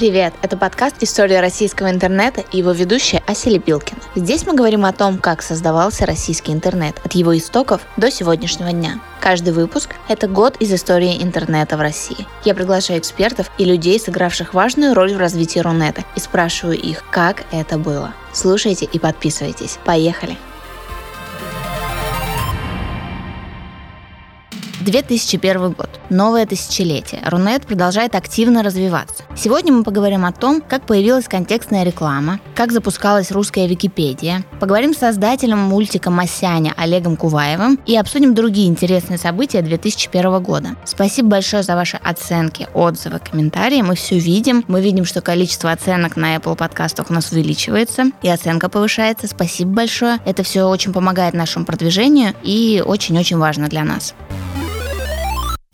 Привет! Это подкаст «История российского интернета» и его ведущая Ася Лепилкина. Здесь мы говорим о том, как создавался российский интернет от его истоков до сегодняшнего дня. Каждый выпуск – это год из истории интернета в России. Я приглашаю экспертов и людей, сыгравших важную роль в развитии Рунета, и спрашиваю их, как это было. Слушайте и подписывайтесь. Поехали! 2001 год. Новое тысячелетие. Рунет продолжает активно развиваться. Сегодня мы поговорим о том, как появилась контекстная реклама, как запускалась русская Википедия, поговорим с создателем мультика «Масяня» Олегом Куваевым и обсудим другие интересные события 2001 года. Спасибо большое за ваши оценки, отзывы, комментарии. Мы все видим. Мы видим, что количество оценок на Apple подкастах у нас увеличивается и оценка повышается. Спасибо большое. Это все очень помогает нашему продвижению и очень-очень важно для нас.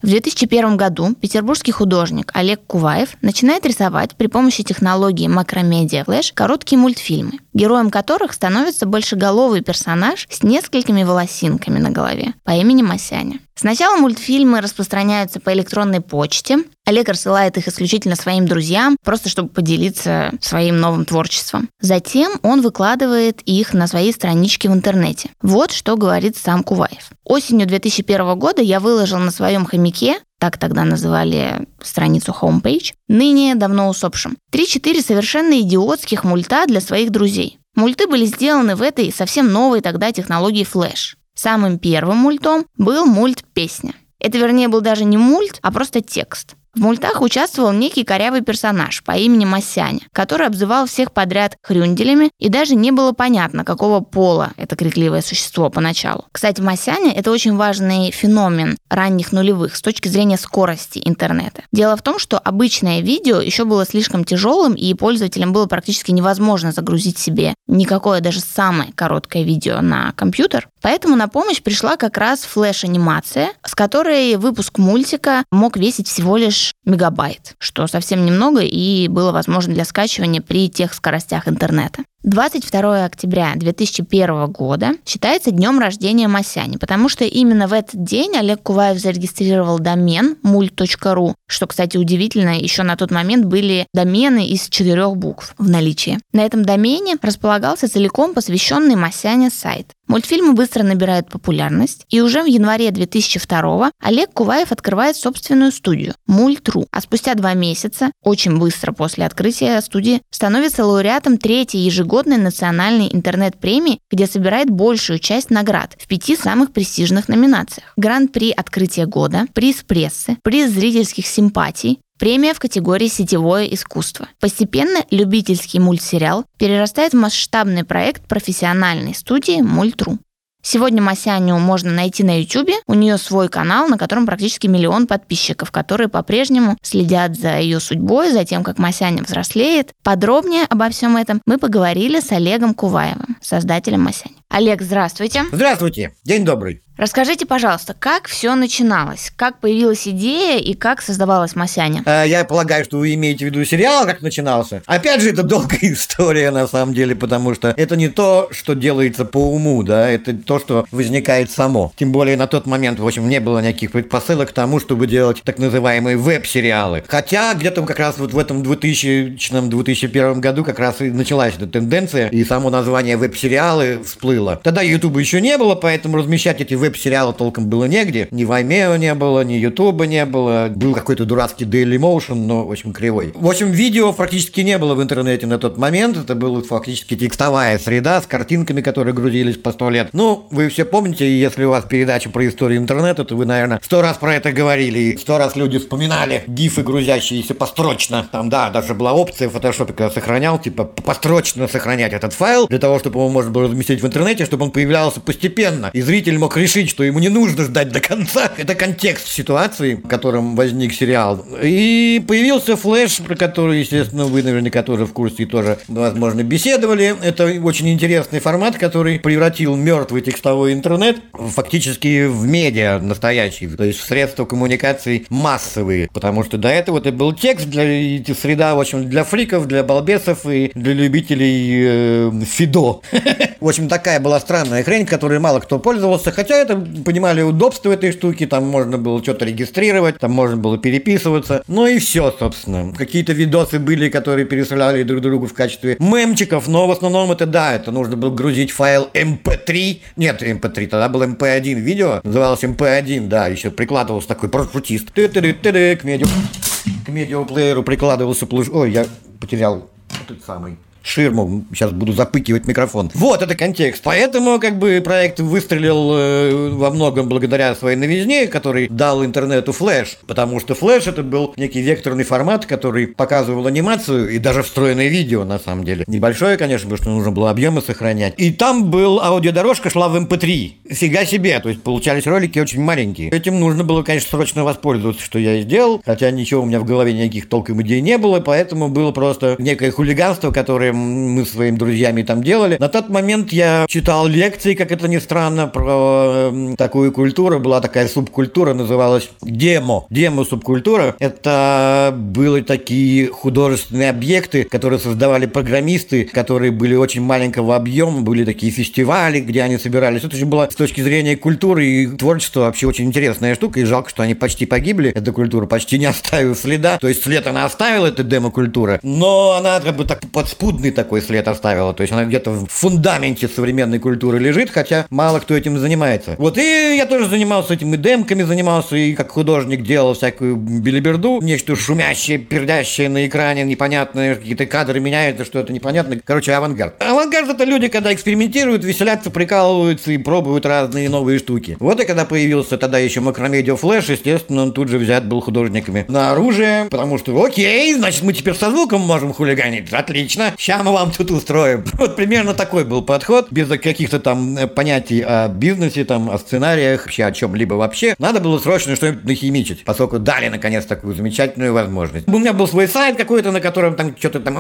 В 2001 году петербургский художник Олег Куваев начинает рисовать при помощи технологии Macromedia Flash короткие мультфильмы, героем которых становится большеголовый персонаж с несколькими волосинками на голове по имени Масяня. Сначала мультфильмы распространяются по электронной почте. Олег рассылает их исключительно своим друзьям, просто чтобы поделиться своим новым творчеством. Затем он выкладывает их на свои странички в интернете. Вот что говорит сам Куваев. Осенью 2001 года я выложил на своем хомяке так тогда называли страницу homepage, ныне давно усопшим. Три-четыре совершенно идиотских мульта для своих друзей. Мульты были сделаны в этой совсем новой тогда технологии Flash. Самым первым мультом был мульт «Песня». Это, вернее, был даже не мульт, а просто текст. В мультах участвовал некий корявый персонаж по имени Масяня, который обзывал всех подряд хрюнделями, и даже не было понятно, какого пола это крикливое существо поначалу. Кстати, Масяня — это очень важный феномен ранних нулевых с точки зрения скорости интернета. Дело в том, что обычное видео еще было слишком тяжелым, и пользователям было практически невозможно загрузить себе никакое даже самое короткое видео на компьютер. Поэтому на помощь пришла как раз флеш-анимация, с которой выпуск мультика мог весить всего лишь мегабайт, что совсем немного и было возможно для скачивания при тех скоростях интернета. 22 октября 2001 года считается днем рождения Масяни, потому что именно в этот день Олег Куваев зарегистрировал домен мульт.ру, что, кстати, удивительно, еще на тот момент были домены из четырех букв в наличии. На этом домене располагался целиком посвященный Масяне сайт. Мультфильмы быстро набирают популярность, и уже в январе 2002 Олег Куваев открывает собственную студию Мульт.ру, а спустя два месяца, очень быстро после открытия студии, становится лауреатом третьей ежегодной национальной интернет-премии, где собирает большую часть наград в пяти самых престижных номинациях. Гран-при открытия года, приз прессы, приз зрительских симпатий, Премия в категории «Сетевое искусство». Постепенно любительский мультсериал перерастает в масштабный проект профессиональной студии «Мультру». Сегодня Масяню можно найти на YouTube. У нее свой канал, на котором практически миллион подписчиков, которые по-прежнему следят за ее судьбой, за тем, как Масяня взрослеет. Подробнее обо всем этом мы поговорили с Олегом Куваевым, создателем Масяни. Олег, здравствуйте. Здравствуйте. День добрый. Расскажите, пожалуйста, как все начиналось? Как появилась идея и как создавалась Масяня? Э, я полагаю, что вы имеете в виду сериал, как начинался. Опять же, это долгая история, на самом деле, потому что это не то, что делается по уму, да, это то, что возникает само. Тем более на тот момент, в общем, не было никаких предпосылок к тому, чтобы делать так называемые веб-сериалы. Хотя где-то как раз вот в этом 2000-2001 году как раз и началась эта тенденция, и само название веб-сериалы всплыло. Тогда Ютуба еще не было, поэтому размещать эти веб-сериала толком было негде. Ни Vimeo не было, ни Ютуба не было. Был какой-то дурацкий Daily Motion, но, общем, кривой. В общем, видео практически не было в интернете на тот момент. Это была фактически текстовая среда с картинками, которые грузились по сто лет. Ну, вы все помните, если у вас передача про историю интернета, то вы, наверное, сто раз про это говорили. И сто раз люди вспоминали гифы, грузящиеся построчно. Там, да, даже была опция в фотошопе, когда сохранял, типа, построчно сохранять этот файл, для того, чтобы его можно было разместить в интернете, чтобы он появлялся постепенно. И зритель мог решить, что ему не нужно ждать до конца. Это контекст ситуации, в котором возник сериал. И появился флеш, про который, естественно, вы наверняка тоже в курсе и тоже, возможно, беседовали. Это очень интересный формат, который превратил мертвый текстовой интернет фактически в медиа настоящий, то есть в средства коммуникации массовые, потому что до этого это был текст для среда, в общем, для фриков, для балбесов и для любителей э, фидо. В общем, такая такая была странная хрень, которой мало кто пользовался, хотя это понимали удобство этой штуки, там можно было что-то регистрировать, там можно было переписываться, ну и все, собственно. Какие-то видосы были, которые пересылали друг другу в качестве мемчиков, но в основном это да, это нужно было грузить файл MP3, нет, MP3, тогда был MP1 видео, называлось MP1, да, еще прикладывался такой парашютист, к медиа, к медиаплееру прикладывался плуж... Ой, я потерял этот самый ширму, сейчас буду запыкивать микрофон. Вот, это контекст. Поэтому, как бы, проект выстрелил э, во многом благодаря своей новизне, который дал интернету флеш, потому что флеш это был некий векторный формат, который показывал анимацию и даже встроенное видео, на самом деле. Небольшое, конечно, потому что нужно было объемы сохранять. И там был аудиодорожка шла в MP3. Эм Фига себе, то есть получались ролики очень маленькие. Этим нужно было, конечно, срочно воспользоваться, что я и сделал, хотя ничего у меня в голове никаких толком идей не было, поэтому было просто некое хулиганство, которое мы своими друзьями там делали. На тот момент я читал лекции, как это ни странно, про э, такую культуру. Была такая субкультура, называлась демо. Демо-субкультура. Это были такие художественные объекты, которые создавали программисты, которые были очень маленького объема, были такие фестивали, где они собирались. Это же было с точки зрения культуры и творчества вообще очень интересная штука, и жалко, что они почти погибли, эта культура почти не оставила следа. То есть след она оставила, эта демо-культура, но она как бы так подспудный видный такой след оставила. То есть она где-то в фундаменте современной культуры лежит, хотя мало кто этим занимается. Вот и я тоже занимался этим и демками занимался, и как художник делал всякую билиберду, нечто шумящее, пердящее на экране, непонятное, какие-то кадры меняются, что это непонятно. Короче, авангард. Авангард это люди, когда экспериментируют, веселятся, прикалываются и пробуют разные новые штуки. Вот и когда появился тогда еще макромедиа флеш, естественно, он тут же взят был художниками на оружие, потому что окей, значит мы теперь со звуком можем хулиганить. Отлично. Сейчас мы вам тут устроим. Вот примерно такой был подход, без каких-то там э, понятий о бизнесе, там, о сценариях, вообще о чем-либо вообще. Надо было срочно что-нибудь нахимичить, поскольку дали, наконец, такую замечательную возможность. У меня был свой сайт какой-то, на котором там что-то там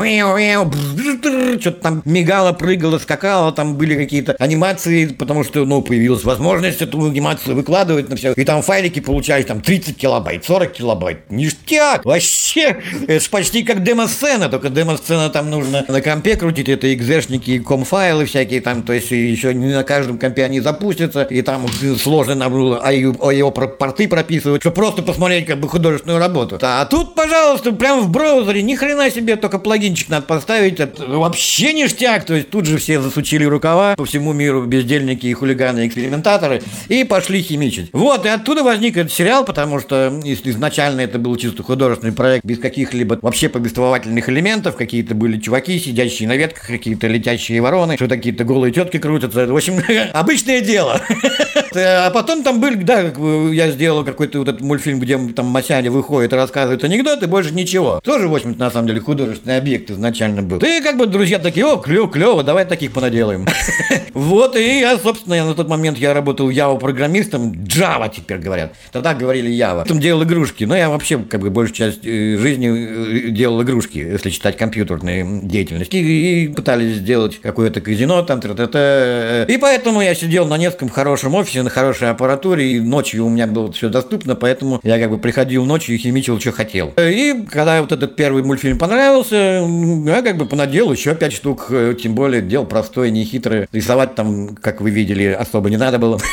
что-то там мигало, прыгало, скакало, там были какие-то анимации, потому что, ну, появилась возможность эту анимацию выкладывать на все. И там файлики получались там 30 килобайт, 40 килобайт. Ништяк! Вообще! Это почти как демо-сцена, только демо-сцена там нужно на компе крутить, это экзешники, комфайлы всякие там, то есть еще не на каждом компе они запустятся, и там сложно нам было его порты прописывать, чтобы просто посмотреть как бы художественную работу. А тут, пожалуйста, прямо в браузере, ни хрена себе, только плагинчик надо поставить, это вообще ништяк, то есть тут же все засучили рукава по всему миру, бездельники и хулиганы, экспериментаторы, и пошли химичить. Вот, и оттуда возник этот сериал, потому что изначально это был чисто художественный проект, без каких-либо вообще повествовательных элементов, какие-то были чуваки, сидящие на ветках, какие-то летящие вороны, что какие-то голые тетки крутятся. В общем, обычное дело. А потом там были, да, я сделал какой-то вот этот мультфильм, где там Масяня выходит и рассказывает анекдоты, больше ничего. Тоже, в общем на самом деле, художественный объект изначально был. И как бы друзья такие, о, клево, клево, давай таких понаделаем. Вот, и я, собственно, на тот момент я работал Java-программистом, Java теперь говорят. Тогда говорили Java. Потом делал игрушки, но я вообще, как бы, большую часть э, жизни э, делал игрушки, если читать компьютерные деятельности и пытались сделать какое-то казино там. И поэтому я сидел на нескольком хорошем офисе, на хорошей аппаратуре, и ночью у меня было все доступно, поэтому я как бы приходил ночью и химичил, что хотел. И когда вот этот первый мультфильм понравился, я как бы понаделал еще пять штук, тем более дело простое, нехитрое. Рисовать там, как вы видели, особо не надо было.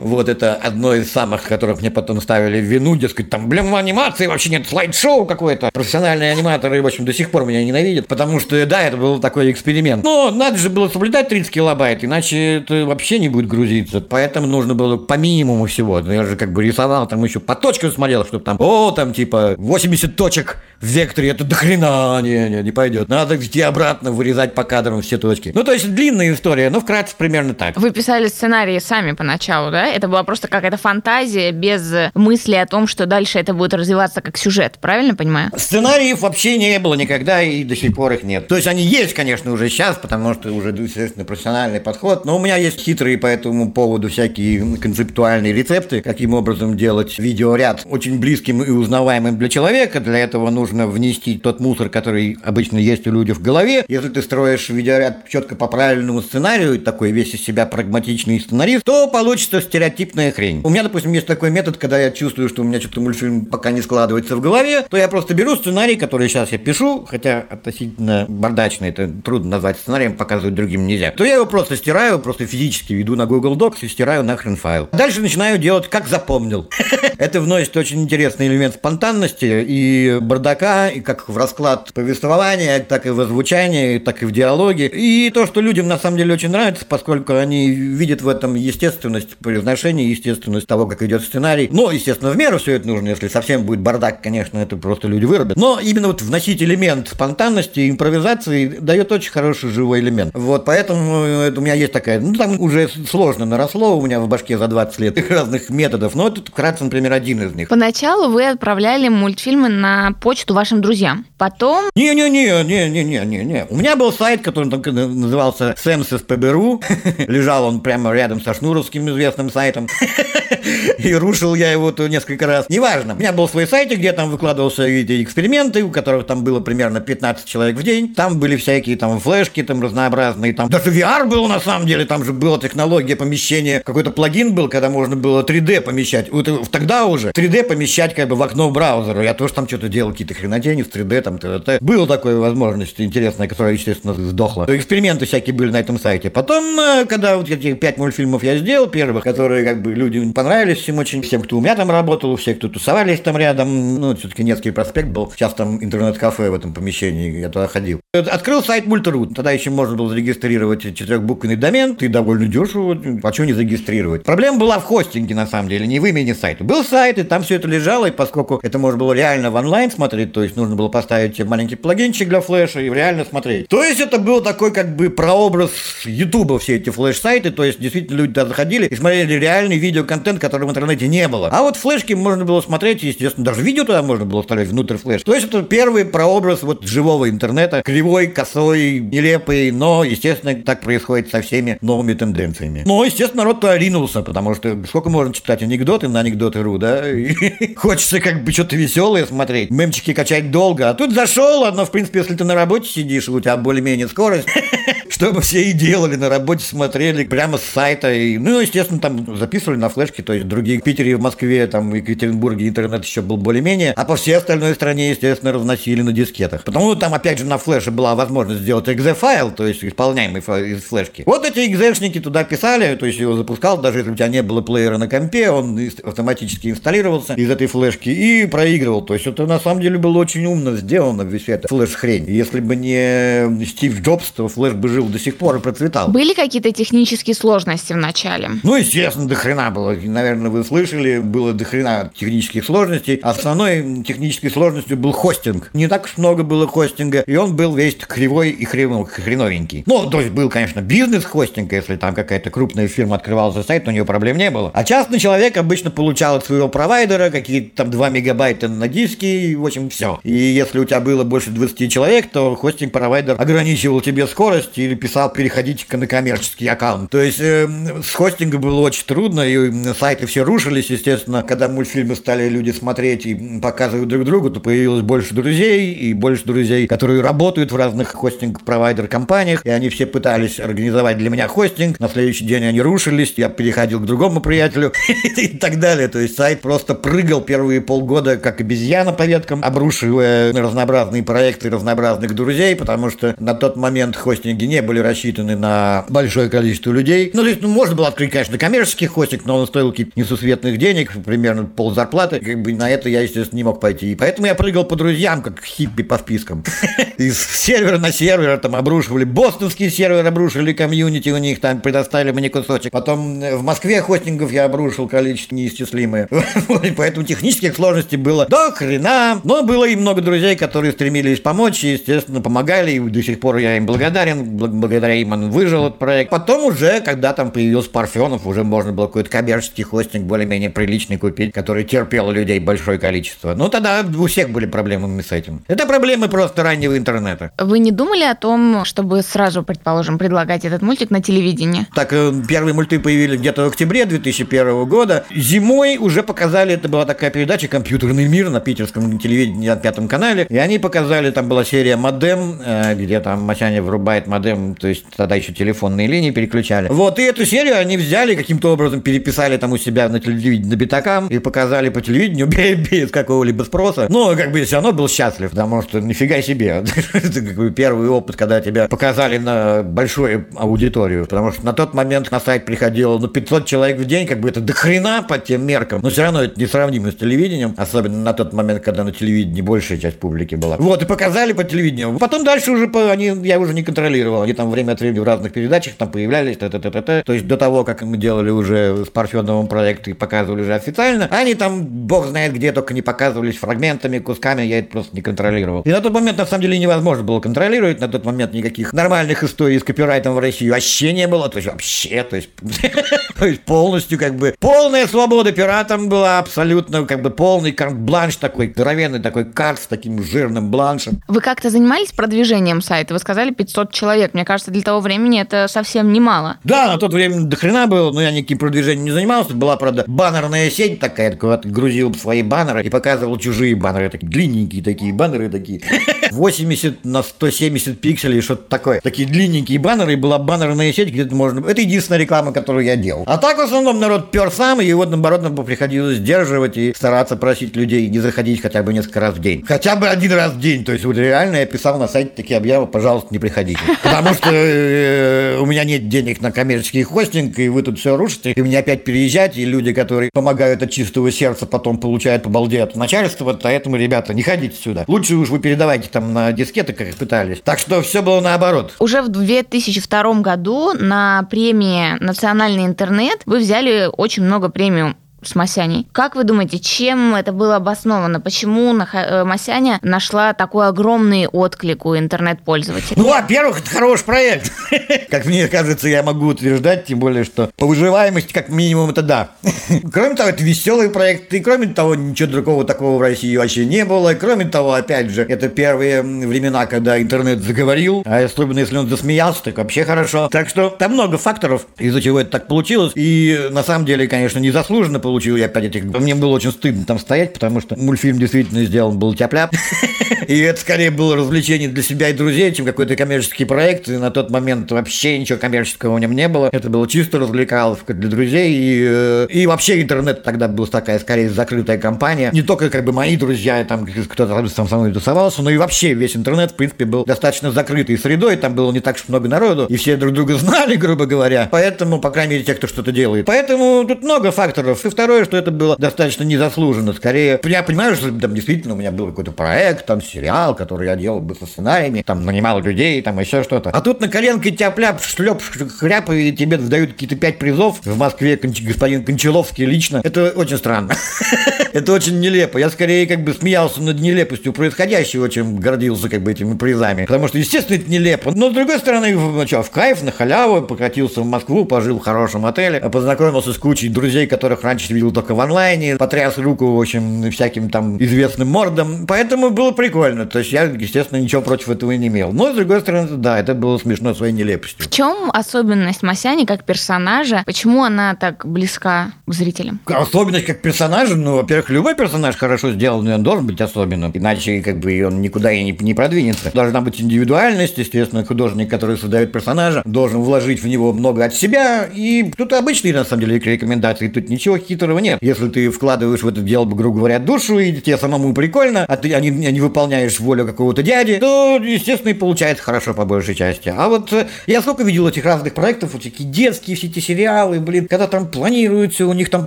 Вот это одно из самых, которых мне потом ставили вину, дескать, там, блин, анимации вообще нет, слайд-шоу какое-то. Профессиональные аниматоры, в общем, до сих пор меня ненавидят, потому что, да, это был такой эксперимент. Но надо же было соблюдать 30 килобайт, иначе это вообще не будет грузиться. Поэтому нужно было по минимуму всего. Я же как бы рисовал, там еще по точкам смотрел, чтобы там, о, там типа 80 точек в векторе, это до хрена, не, не, не пойдет. Надо идти обратно, вырезать по кадрам все точки. Ну, то есть длинная история, но вкратце примерно так. Вы писали сценарии сами поначалу, да? Это была просто какая-то фантазия без мысли о том, что дальше это будет развиваться как сюжет, правильно понимаю? Сценариев вообще не было никогда и до сих пор их нет. То есть они есть, конечно, уже сейчас, потому что уже, естественно, профессиональный подход, но у меня есть хитрые по этому поводу всякие концептуальные рецепты, каким образом делать видеоряд очень близким и узнаваемым для человека. Для этого нужно внести тот мусор, который обычно есть у людей в голове. Если ты строишь видеоряд четко по правильному сценарию, такой весь из себя прагматичный сценарист, то получится стереотипная хрень. У меня, допустим, есть такой метод, когда я чувствую, что у меня что-то мультфильм пока не складывается в голове, то я просто беру сценарий, который сейчас я пишу, хотя относительно бардачный, это трудно назвать сценарием, показывать другим нельзя, то я его просто стираю, просто физически веду на Google Docs и стираю нахрен файл. Дальше начинаю делать, как запомнил. Это вносит очень интересный элемент спонтанности и бардака, и как в расклад повествования, так и в озвучании, так и в диалоге. И то, что людям на самом деле очень нравится, поскольку они видят в этом естественность произношения, естественность того, как идет сценарий. Но, естественно, в меру все это нужно. Если совсем будет бардак, конечно, это просто люди вырубят. Но именно вот вносить элемент спонтанности, импровизации дает очень хороший живой элемент. Вот, поэтому это у меня есть такая, ну, там уже сложно наросло у меня в башке за 20 лет разных методов, но это вкратце, например, один из них. Поначалу вы отправляли мультфильмы на почту вашим друзьям. Потом... Не-не-не-не-не-не-не. У меня был сайт, который назывался Сэмсис.пбру. Лежал он прямо рядом со Шнуровским известным сайтом. И рушил я его то несколько раз. Неважно. У меня был свой сайт, где там выкладывался эти эксперименты, у которых там было примерно 15 человек в день. Там были всякие там флешки там разнообразные. Там даже VR был на самом деле. Там же была технология помещения. Какой-то плагин был, когда можно было 3D помещать. Вот тогда уже 3D помещать как бы в окно браузера. Я тоже там что-то делал, какие-то хренодени в 3D, там, т.д. Была такая возможность интересная, которая, естественно, сдохла. Эксперименты всякие были на этом сайте. Потом, э, когда вот эти пять мультфильмов я сделал первых, которые как бы людям понравились всем очень, всем, кто у меня там работал, все, кто тусовались там рядом, ну, все-таки Невский проспект был, сейчас там интернет-кафе в этом помещении, я туда ходил. Открыл сайт Мультру, тогда еще можно было зарегистрировать четырехбуквенный домен, ты довольно дешево, а что не зарегистрировать? Проблема была в хостинге, на самом деле, не в имени сайта. Был сайт, и там все это лежало, и поскольку это можно было реально в онлайн смотреть, то есть нужно было поставить маленький плагинчик для флеша и реально смотреть. То есть это был такой как бы прообраз Ютуба все эти флеш-сайты, то есть действительно люди туда заходили и смотрели реальный видеоконтент, который в интернете не было. А вот флешки можно было смотреть, естественно, даже видео туда можно было вставлять внутрь флеш. То есть это первый прообраз вот живого интернета, кривой, косой, нелепый, но, естественно, так происходит со всеми новыми тенденциями. Но, естественно, народ туда ринулся, потому что сколько можно читать анекдоты на анекдоты.ру, да? И хочется как бы что-то веселое смотреть, мемчики качать долго, а тут зашел, но, в принципе, если ты на работе сидишь, у тебя более-менее скорость, что бы все и делали на работе, смотрели прямо с сайта, и, ну, естественно, там записывали на флешке, то есть другие в Питере, в Москве, там, в Екатеринбурге интернет еще был более-менее, а по всей остальной стране, естественно, разносили на дискетах. Потому что там, опять же, на флеше была возможность сделать exe-файл, то есть исполняемый из флешки. Вот эти экзешники туда писали, то есть его запускал, даже если у тебя не было плеера на компе, он автоматически инсталлировался из этой флешки и проигрывал. То есть это на самом деле было очень умно сделано, весь это флеш-хрень. Если бы не Стив Джобс, то флеш бы жил до сих пор и процветал. Были какие-то технические сложности в начале? Ну, естественно, до хрена было. Наверное, вы слышали, было до хрена технических сложностей. Основной технической сложностью был хостинг. Не так уж много было хостинга, и он был весь кривой и хреновенький. Ну, то есть был, конечно, бизнес-хостинг, если там какая-то крупная фирма открывала за сайт, у нее проблем не было. А частный человек обычно получал от своего провайдера какие-то там 2 мегабайта на диске, и, в общем, все. И если у тебя было больше 20 человек, то хостинг-провайдер ограничивал тебе скорость или писал переходите на коммерческий аккаунт. То есть э, с хостингом было очень трудно, и сайты все рушились, естественно. Когда мультфильмы стали люди смотреть и показывать друг другу, то появилось больше друзей, и больше друзей, которые работают в разных хостинг-провайдер компаниях, и они все пытались организовать для меня хостинг. На следующий день они рушились, я переходил к другому приятелю и так далее. То есть сайт просто прыгал первые полгода как обезьяна по веткам, обрушивая разнообразные проекты разнообразных друзей, потому что на тот момент хостинги не были рассчитаны на большое количество людей. Ну, то есть, ну, можно было открыть, конечно, коммерческий хостинг, но он стоил какие-то несусветных денег, примерно пол зарплаты. Как бы на это я, естественно, не мог пойти. И поэтому я прыгал по друзьям, как хиппи по спискам. Из сервера на сервер там обрушивали. Бостонский сервер обрушили комьюнити у них, там предоставили мне кусочек. Потом в Москве хостингов я обрушил количество неисчислимое. Поэтому технических сложностей было до хрена. Но было и много друзей, которые стремились помочь, и, естественно, помогали. И до сих пор я им благодарен благодаря им он выжил этот проект. Потом уже, когда там появился Парфенов, уже можно было какой-то коммерческий хостинг более-менее приличный купить, который терпел людей большое количество. Ну, тогда у всех были проблемы с этим. Это проблемы просто раннего интернета. Вы не думали о том, чтобы сразу, предположим, предлагать этот мультик на телевидении? Так, э, первые мульты появились где-то в октябре 2001 года. Зимой уже показали, это была такая передача «Компьютерный мир» на питерском телевидении на пятом канале. И они показали, там была серия «Модем», э, где там Масяня врубает модем, то есть тогда еще телефонные линии переключали. Вот, и эту серию они взяли, каким-то образом переписали там у себя на телевидении на битакам и показали по телевидению без какого-либо спроса. Но как бы все равно был счастлив, потому что нифига себе. Это как бы первый опыт, когда тебя показали на большую аудиторию, потому что на тот момент на сайт приходило ну, 500 человек в день, как бы это до хрена по тем меркам, но все равно это несравнимо с телевидением, особенно на тот момент, когда на телевидении большая часть публики была. Вот, и показали по телевидению. Потом дальше уже по, они, я уже не контролировал, они там время от времени в разных передачах там появлялись, т -т -т -т -т. то есть до того, как мы делали уже с Парфеновым проект и показывали уже официально, они там, бог знает где, только не показывались фрагментами, кусками, я это просто не контролировал. И на тот момент, на самом деле, невозможно было контролировать, на тот момент никаких нормальных историй с копирайтом в России вообще не было, то есть вообще, то есть, то есть полностью как бы полная свобода пиратам была абсолютно как бы полный карт-бланш такой, здоровенный такой карт с таким жирным бланшем. Вы как-то занимались продвижением сайта? Вы сказали 500 человек. Мне кажется, для того времени это совсем немало. Да, на тот время до хрена было, но я никаким продвижением не занимался. Была, правда, баннерная сеть такая, куда ты грузил свои баннеры и показывал чужие баннеры, такие длинненькие такие баннеры такие. 80 на 170 пикселей, что-то такое. Такие длинненькие баннеры, и была баннерная сеть, где можно... Это единственная реклама, которую я делал. А так, в основном, народ пер сам, и вот, наоборот, нам приходилось сдерживать и стараться просить людей не заходить хотя бы несколько раз в день. Хотя бы один раз в день. То есть, вот реально я писал на сайте такие объявы, пожалуйста, не приходите. Потому что э, у меня нет денег на коммерческий хостинг, и вы тут все рушите, и мне опять переезжать, и люди, которые помогают от чистого сердца, потом получают по балде от начальства, поэтому, ребята, не ходите сюда. Лучше уж вы передавайте там на дискеты, как пытались. Так что все было наоборот. Уже в 2002 году на премии «Национальный интернет» вы взяли очень много премиум с Масяней. Как вы думаете, чем это было обосновано? Почему э, Масяня нашла такой огромный отклик у интернет-пользователей? Ну, во-первых, это хороший проект. Как мне кажется, я могу утверждать, тем более, что по выживаемости, как минимум, это да. Кроме того, это веселый проект, и кроме того, ничего другого такого в России вообще не было. И кроме того, опять же, это первые времена, когда интернет заговорил, а особенно если он засмеялся, так вообще хорошо. Так что там много факторов, из-за чего это так получилось. И на самом деле, конечно, незаслуженно получилось получил я опять этих... Мне было очень стыдно там стоять, потому что мультфильм действительно сделан был тяп И это скорее было развлечение для себя и друзей, чем какой-то коммерческий проект. И на тот момент вообще ничего коммерческого в нем не было. Это было чисто развлекаловка для друзей. И, э, и вообще интернет тогда был такая, скорее, закрытая компания. Не только как бы мои друзья, там кто-то там со мной тусовался, но и вообще весь интернет, в принципе, был достаточно закрытой средой. Там было не так уж много народу. И все друг друга знали, грубо говоря. Поэтому, по крайней мере, те, кто что-то делает. Поэтому тут много факторов. И второе, что это было достаточно незаслуженно. Скорее, я понимаю, что там действительно у меня был какой-то проект, там сериал, который я делал бы со сценариями, там нанимал людей, там еще что-то. А тут на коленке тяп-ляп, шлеп, хряп, и тебе дают какие-то пять призов. В Москве господин Кончаловский лично. Это очень странно. Это очень нелепо. Я скорее как бы смеялся над нелепостью происходящего, чем гордился как бы этими призами. Потому что, естественно, это нелепо. Но, с другой стороны, ну, что, в кайф, на халяву, покатился в Москву, пожил в хорошем отеле, познакомился с кучей друзей, которых раньше видел только в онлайне, потряс руку, в общем, всяким там известным мордам. Поэтому было прикольно. То есть я, естественно, ничего против этого не имел. Но, с другой стороны, да, это было смешно своей нелепостью. В чем особенность Масяни как персонажа? Почему она так близка к зрителям? Особенность как персонажа? Ну, во-первых, любой персонаж хорошо сделан, он должен быть особенным. Иначе, как бы, он никуда и не, не продвинется. Должна быть индивидуальность, естественно, художник, который создает персонажа, должен вложить в него много от себя. И тут обычные, на самом деле, рекомендации. Тут ничего хитрого нет. Если ты вкладываешь в это дело, грубо говоря, душу, и тебе самому прикольно, а ты а не, а не выполняешь волю какого-то дяди, то, естественно, и получается хорошо по большей части. А вот э, я сколько видел этих разных проектов, вот такие детские все эти сериалы, блин, когда там планируются, у них там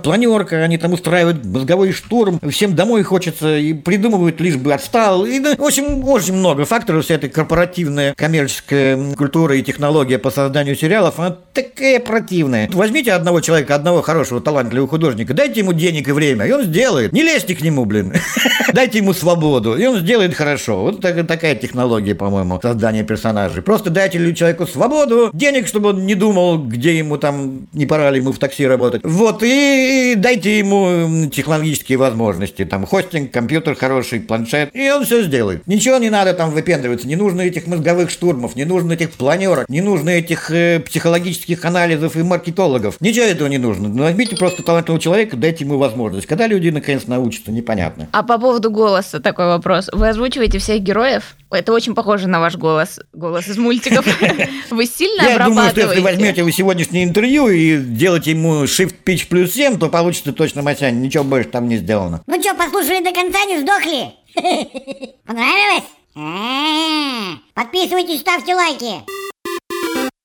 планерка, они там устраивают мозговой штурм, всем домой хочется, и придумывают, лишь бы отстал. И, ну, в общем, очень много факторов, вся эта корпоративная коммерческая культура и технология по созданию сериалов, она такая противная. Возьмите одного человека, одного хорошего талантливого художника. Дайте ему денег и время, и он сделает. Не лезьте к нему, блин. Дайте ему свободу, и он сделает хорошо. Вот такая технология, по-моему, создания персонажей. Просто дайте человеку свободу, денег, чтобы он не думал, где ему там, не пора ли ему в такси работать. Вот, и дайте ему технологические возможности. Там хостинг, компьютер хороший, планшет, и он все сделает. Ничего не надо там выпендриваться, не нужно этих мозговых штурмов, не нужно этих планерок, не нужно этих э, психологических анализов и маркетологов. Ничего этого не нужно. Возьмите просто талантливого человека, дайте ему возможность. Когда люди наконец научатся, непонятно. А по поводу голоса такой вопрос. Вы озвучиваете всех героев? Это очень похоже на ваш голос, голос из мультиков. Вы сильно Я думаю, что если возьмете вы сегодняшнее интервью и делаете ему Shift Pitch плюс 7, то получится точно Масянь. Ничего больше там не сделано. Ну что, послушали до конца, не сдохли? Понравилось? Подписывайтесь, ставьте лайки.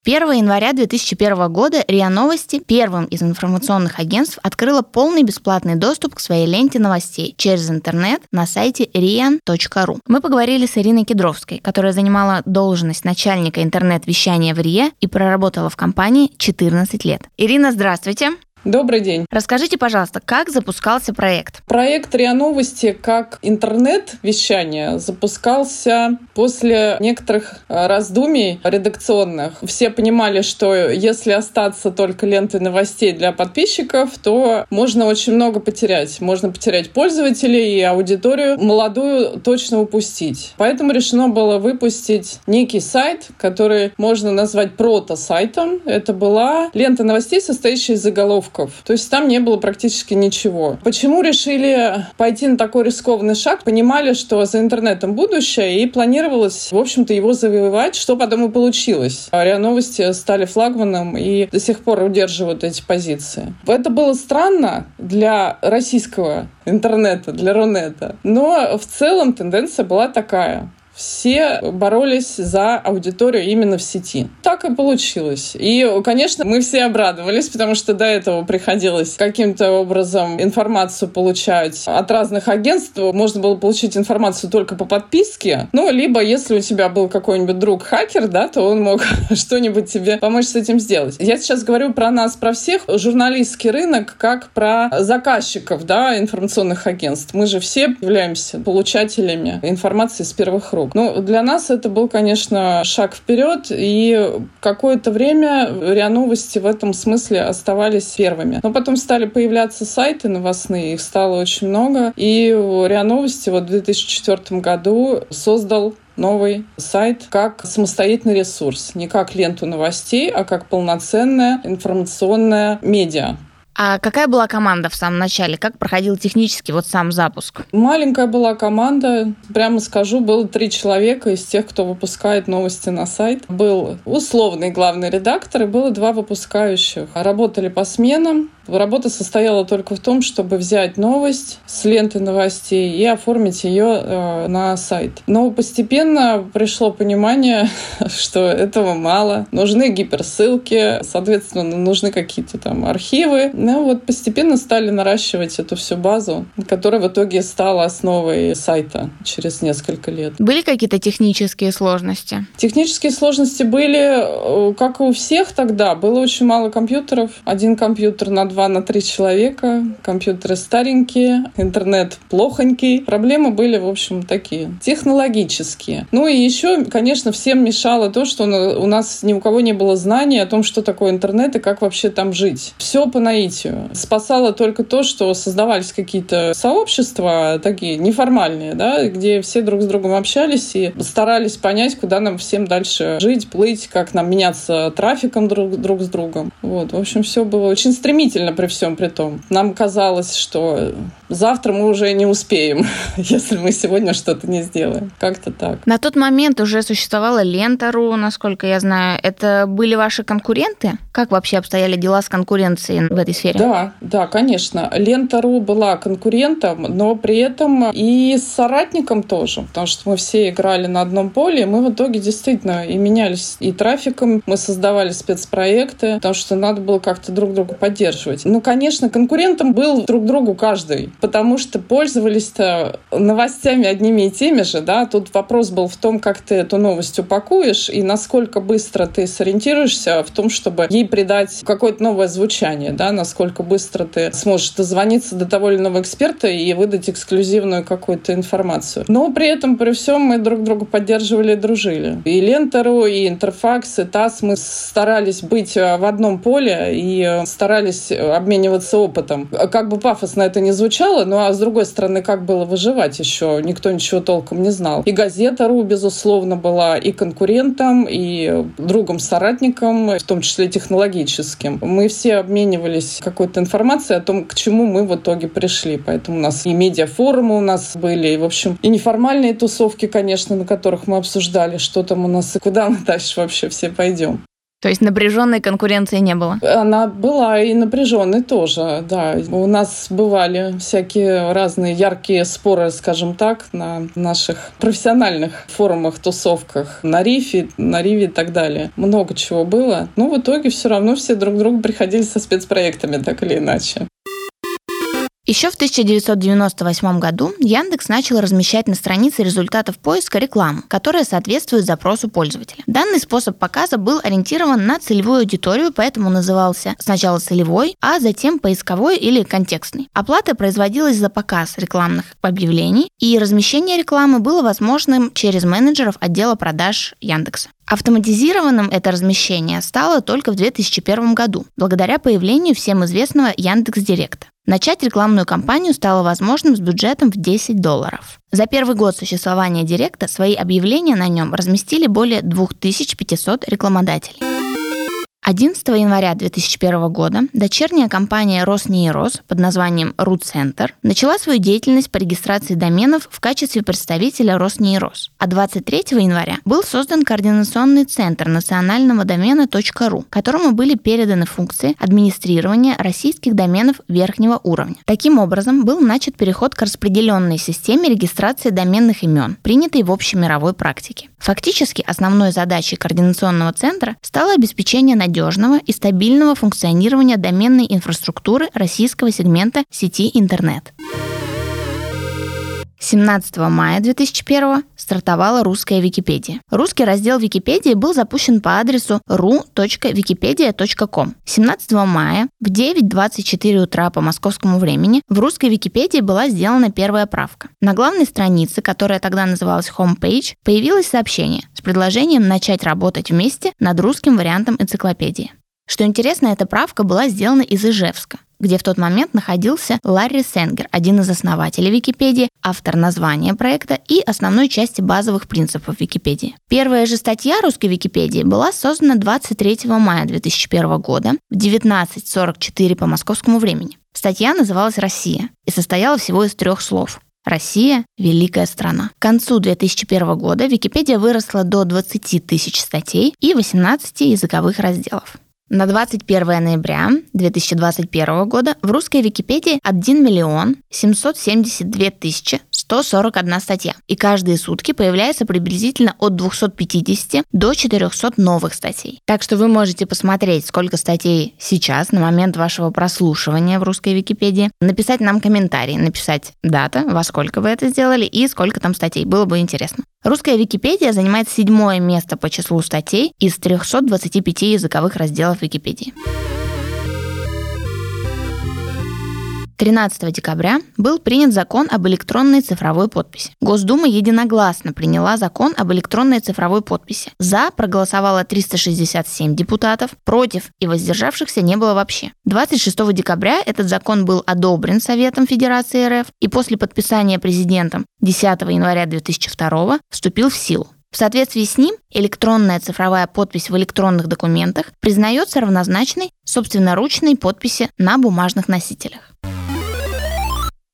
1 января 2001 года РИА Новости первым из информационных агентств открыла полный бесплатный доступ к своей ленте новостей через интернет на сайте rian.ru. Мы поговорили с Ириной Кедровской, которая занимала должность начальника интернет-вещания в РИА и проработала в компании 14 лет. Ирина, здравствуйте. Добрый день. Расскажите, пожалуйста, как запускался проект? Проект РИА Новости как интернет-вещание запускался после некоторых э, раздумий редакционных. Все понимали, что если остаться только лентой новостей для подписчиков, то можно очень много потерять. Можно потерять пользователей и аудиторию молодую точно упустить. Поэтому решено было выпустить некий сайт, который можно назвать прото-сайтом. Это была лента новостей, состоящая из заголовков заголовков. То есть там не было практически ничего. Почему решили пойти на такой рискованный шаг? Понимали, что за интернетом будущее, и планировалось, в общем-то, его завоевать, что потом и получилось. РИА Новости стали флагманом и до сих пор удерживают эти позиции. Это было странно для российского интернета, для Рунета. Но в целом тенденция была такая все боролись за аудиторию именно в сети. Так и получилось. И, конечно, мы все обрадовались, потому что до этого приходилось каким-то образом информацию получать от разных агентств. Можно было получить информацию только по подписке. Ну, либо если у тебя был какой-нибудь друг хакер, да, то он мог что-нибудь тебе помочь с этим сделать. Я сейчас говорю про нас, про всех. Журналистский рынок как про заказчиков, да, информационных агентств. Мы же все являемся получателями информации с первых рук. Ну, для нас это был, конечно, шаг вперед, и какое-то время РИА Новости в этом смысле оставались первыми. Но потом стали появляться сайты новостные, их стало очень много, и РИА Новости вот в 2004 году создал новый сайт как самостоятельный ресурс, не как ленту новостей, а как полноценная информационная медиа. А какая была команда в самом начале? Как проходил технически вот сам запуск? Маленькая была команда. Прямо скажу, было три человека из тех, кто выпускает новости на сайт. Был условный главный редактор и было два выпускающих. Работали по сменам. Работа состояла только в том, чтобы взять новость с ленты новостей и оформить ее э, на сайт. Но постепенно пришло понимание, что этого мало. Нужны гиперссылки, соответственно, нужны какие-то там архивы. Ну вот постепенно стали наращивать эту всю базу, которая в итоге стала основой сайта через несколько лет. Были какие-то технические сложности? Технические сложности были, э, как и у всех тогда. Было очень мало компьютеров. Один компьютер на два на три человека, компьютеры старенькие, интернет плохонький. Проблемы были, в общем, такие технологические. Ну и еще, конечно, всем мешало то, что у нас ни у кого не было знания о том, что такое интернет и как вообще там жить. Все по наитию. Спасало только то, что создавались какие-то сообщества такие неформальные, да, где все друг с другом общались и старались понять, куда нам всем дальше жить, плыть, как нам меняться трафиком друг, друг с другом. Вот, в общем, все было очень стремительно действительно при всем при том. Нам казалось, что завтра мы уже не успеем, если мы сегодня что-то не сделаем. Как-то так. На тот момент уже существовала Лента.ру, насколько я знаю. Это были ваши конкуренты? Как вообще обстояли дела с конкуренцией в этой сфере? Да, да, конечно. Лента.ру была конкурентом, но при этом и соратником тоже, потому что мы все играли на одном поле, и мы в итоге действительно и менялись и трафиком, мы создавали спецпроекты, потому что надо было как-то друг друга поддерживать спрашивать. Ну, конечно, конкурентом был друг другу каждый, потому что пользовались-то новостями одними и теми же, да. Тут вопрос был в том, как ты эту новость упакуешь и насколько быстро ты сориентируешься в том, чтобы ей придать какое-то новое звучание, да, насколько быстро ты сможешь дозвониться до того или иного эксперта и выдать эксклюзивную какую-то информацию. Но при этом, при всем, мы друг друга поддерживали и дружили. И Лентеру, и Интерфакс, и ТАСС мы старались быть э, в одном поле и э, старались обмениваться опытом. Как бы пафосно это не звучало, ну а с другой стороны, как было выживать еще? Никто ничего толком не знал. И газета РУ, безусловно, была и конкурентом, и другом-соратником, в том числе технологическим. Мы все обменивались какой-то информацией о том, к чему мы в итоге пришли. Поэтому у нас и медиафорумы у нас были, и, в общем, и неформальные тусовки, конечно, на которых мы обсуждали, что там у нас и куда мы дальше вообще все пойдем. То есть напряженной конкуренции не было? Она была и напряженной тоже, да. У нас бывали всякие разные яркие споры, скажем так, на наших профессиональных форумах, тусовках, на рифе, на риве и так далее. Много чего было. Но в итоге все равно все друг другу приходили со спецпроектами, так или иначе. Еще в 1998 году Яндекс начал размещать на странице результатов поиска рекламу, которая соответствует запросу пользователя. Данный способ показа был ориентирован на целевую аудиторию, поэтому назывался сначала целевой, а затем поисковой или контекстный. Оплата производилась за показ рекламных объявлений, и размещение рекламы было возможным через менеджеров отдела продаж Яндекса. Автоматизированным это размещение стало только в 2001 году, благодаря появлению всем известного Яндекс Директа. Начать рекламную кампанию стало возможным с бюджетом в 10 долларов. За первый год существования Директа свои объявления на нем разместили более 2500 рекламодателей. 11 января 2001 года дочерняя компания Роснейрос под названием RootCenter начала свою деятельность по регистрации доменов в качестве представителя Роснейрос. А 23 января был создан координационный центр национального домена .ru, которому были переданы функции администрирования российских доменов верхнего уровня. Таким образом, был начат переход к распределенной системе регистрации доменных имен, принятой в общемировой практике. Фактически основной задачей координационного центра стало обеспечение надежного и стабильного функционирования доменной инфраструктуры российского сегмента сети интернет. 17 мая 2001 стартовала русская Википедия. Русский раздел Википедии был запущен по адресу ru.wikipedia.com. 17 мая в 9.24 утра по московскому времени в русской Википедии была сделана первая правка. На главной странице, которая тогда называлась Homepage, появилось сообщение с предложением начать работать вместе над русским вариантом энциклопедии. Что интересно, эта правка была сделана из Ижевска где в тот момент находился Ларри Сенгер, один из основателей Википедии, автор названия проекта и основной части базовых принципов Википедии. Первая же статья русской Википедии была создана 23 мая 2001 года в 19.44 по московскому времени. Статья называлась «Россия» и состояла всего из трех слов Россия – великая страна. К концу 2001 года Википедия выросла до 20 тысяч статей и 18 языковых разделов. На 21 ноября 2021 года в русской Википедии 1 миллион 772 тысячи 141 статья. И каждые сутки появляется приблизительно от 250 до 400 новых статей. Так что вы можете посмотреть, сколько статей сейчас, на момент вашего прослушивания в русской Википедии, написать нам комментарий, написать дата, во сколько вы это сделали и сколько там статей. Было бы интересно. Русская Википедия занимает седьмое место по числу статей из 325 языковых разделов Википедии. 13 декабря был принят закон об электронной цифровой подписи. Госдума единогласно приняла закон об электронной цифровой подписи. За проголосовало 367 депутатов, против и воздержавшихся не было вообще. 26 декабря этот закон был одобрен Советом Федерации РФ и после подписания президентом 10 января 2002 вступил в силу. В соответствии с ним электронная цифровая подпись в электронных документах признается равнозначной собственноручной подписи на бумажных носителях.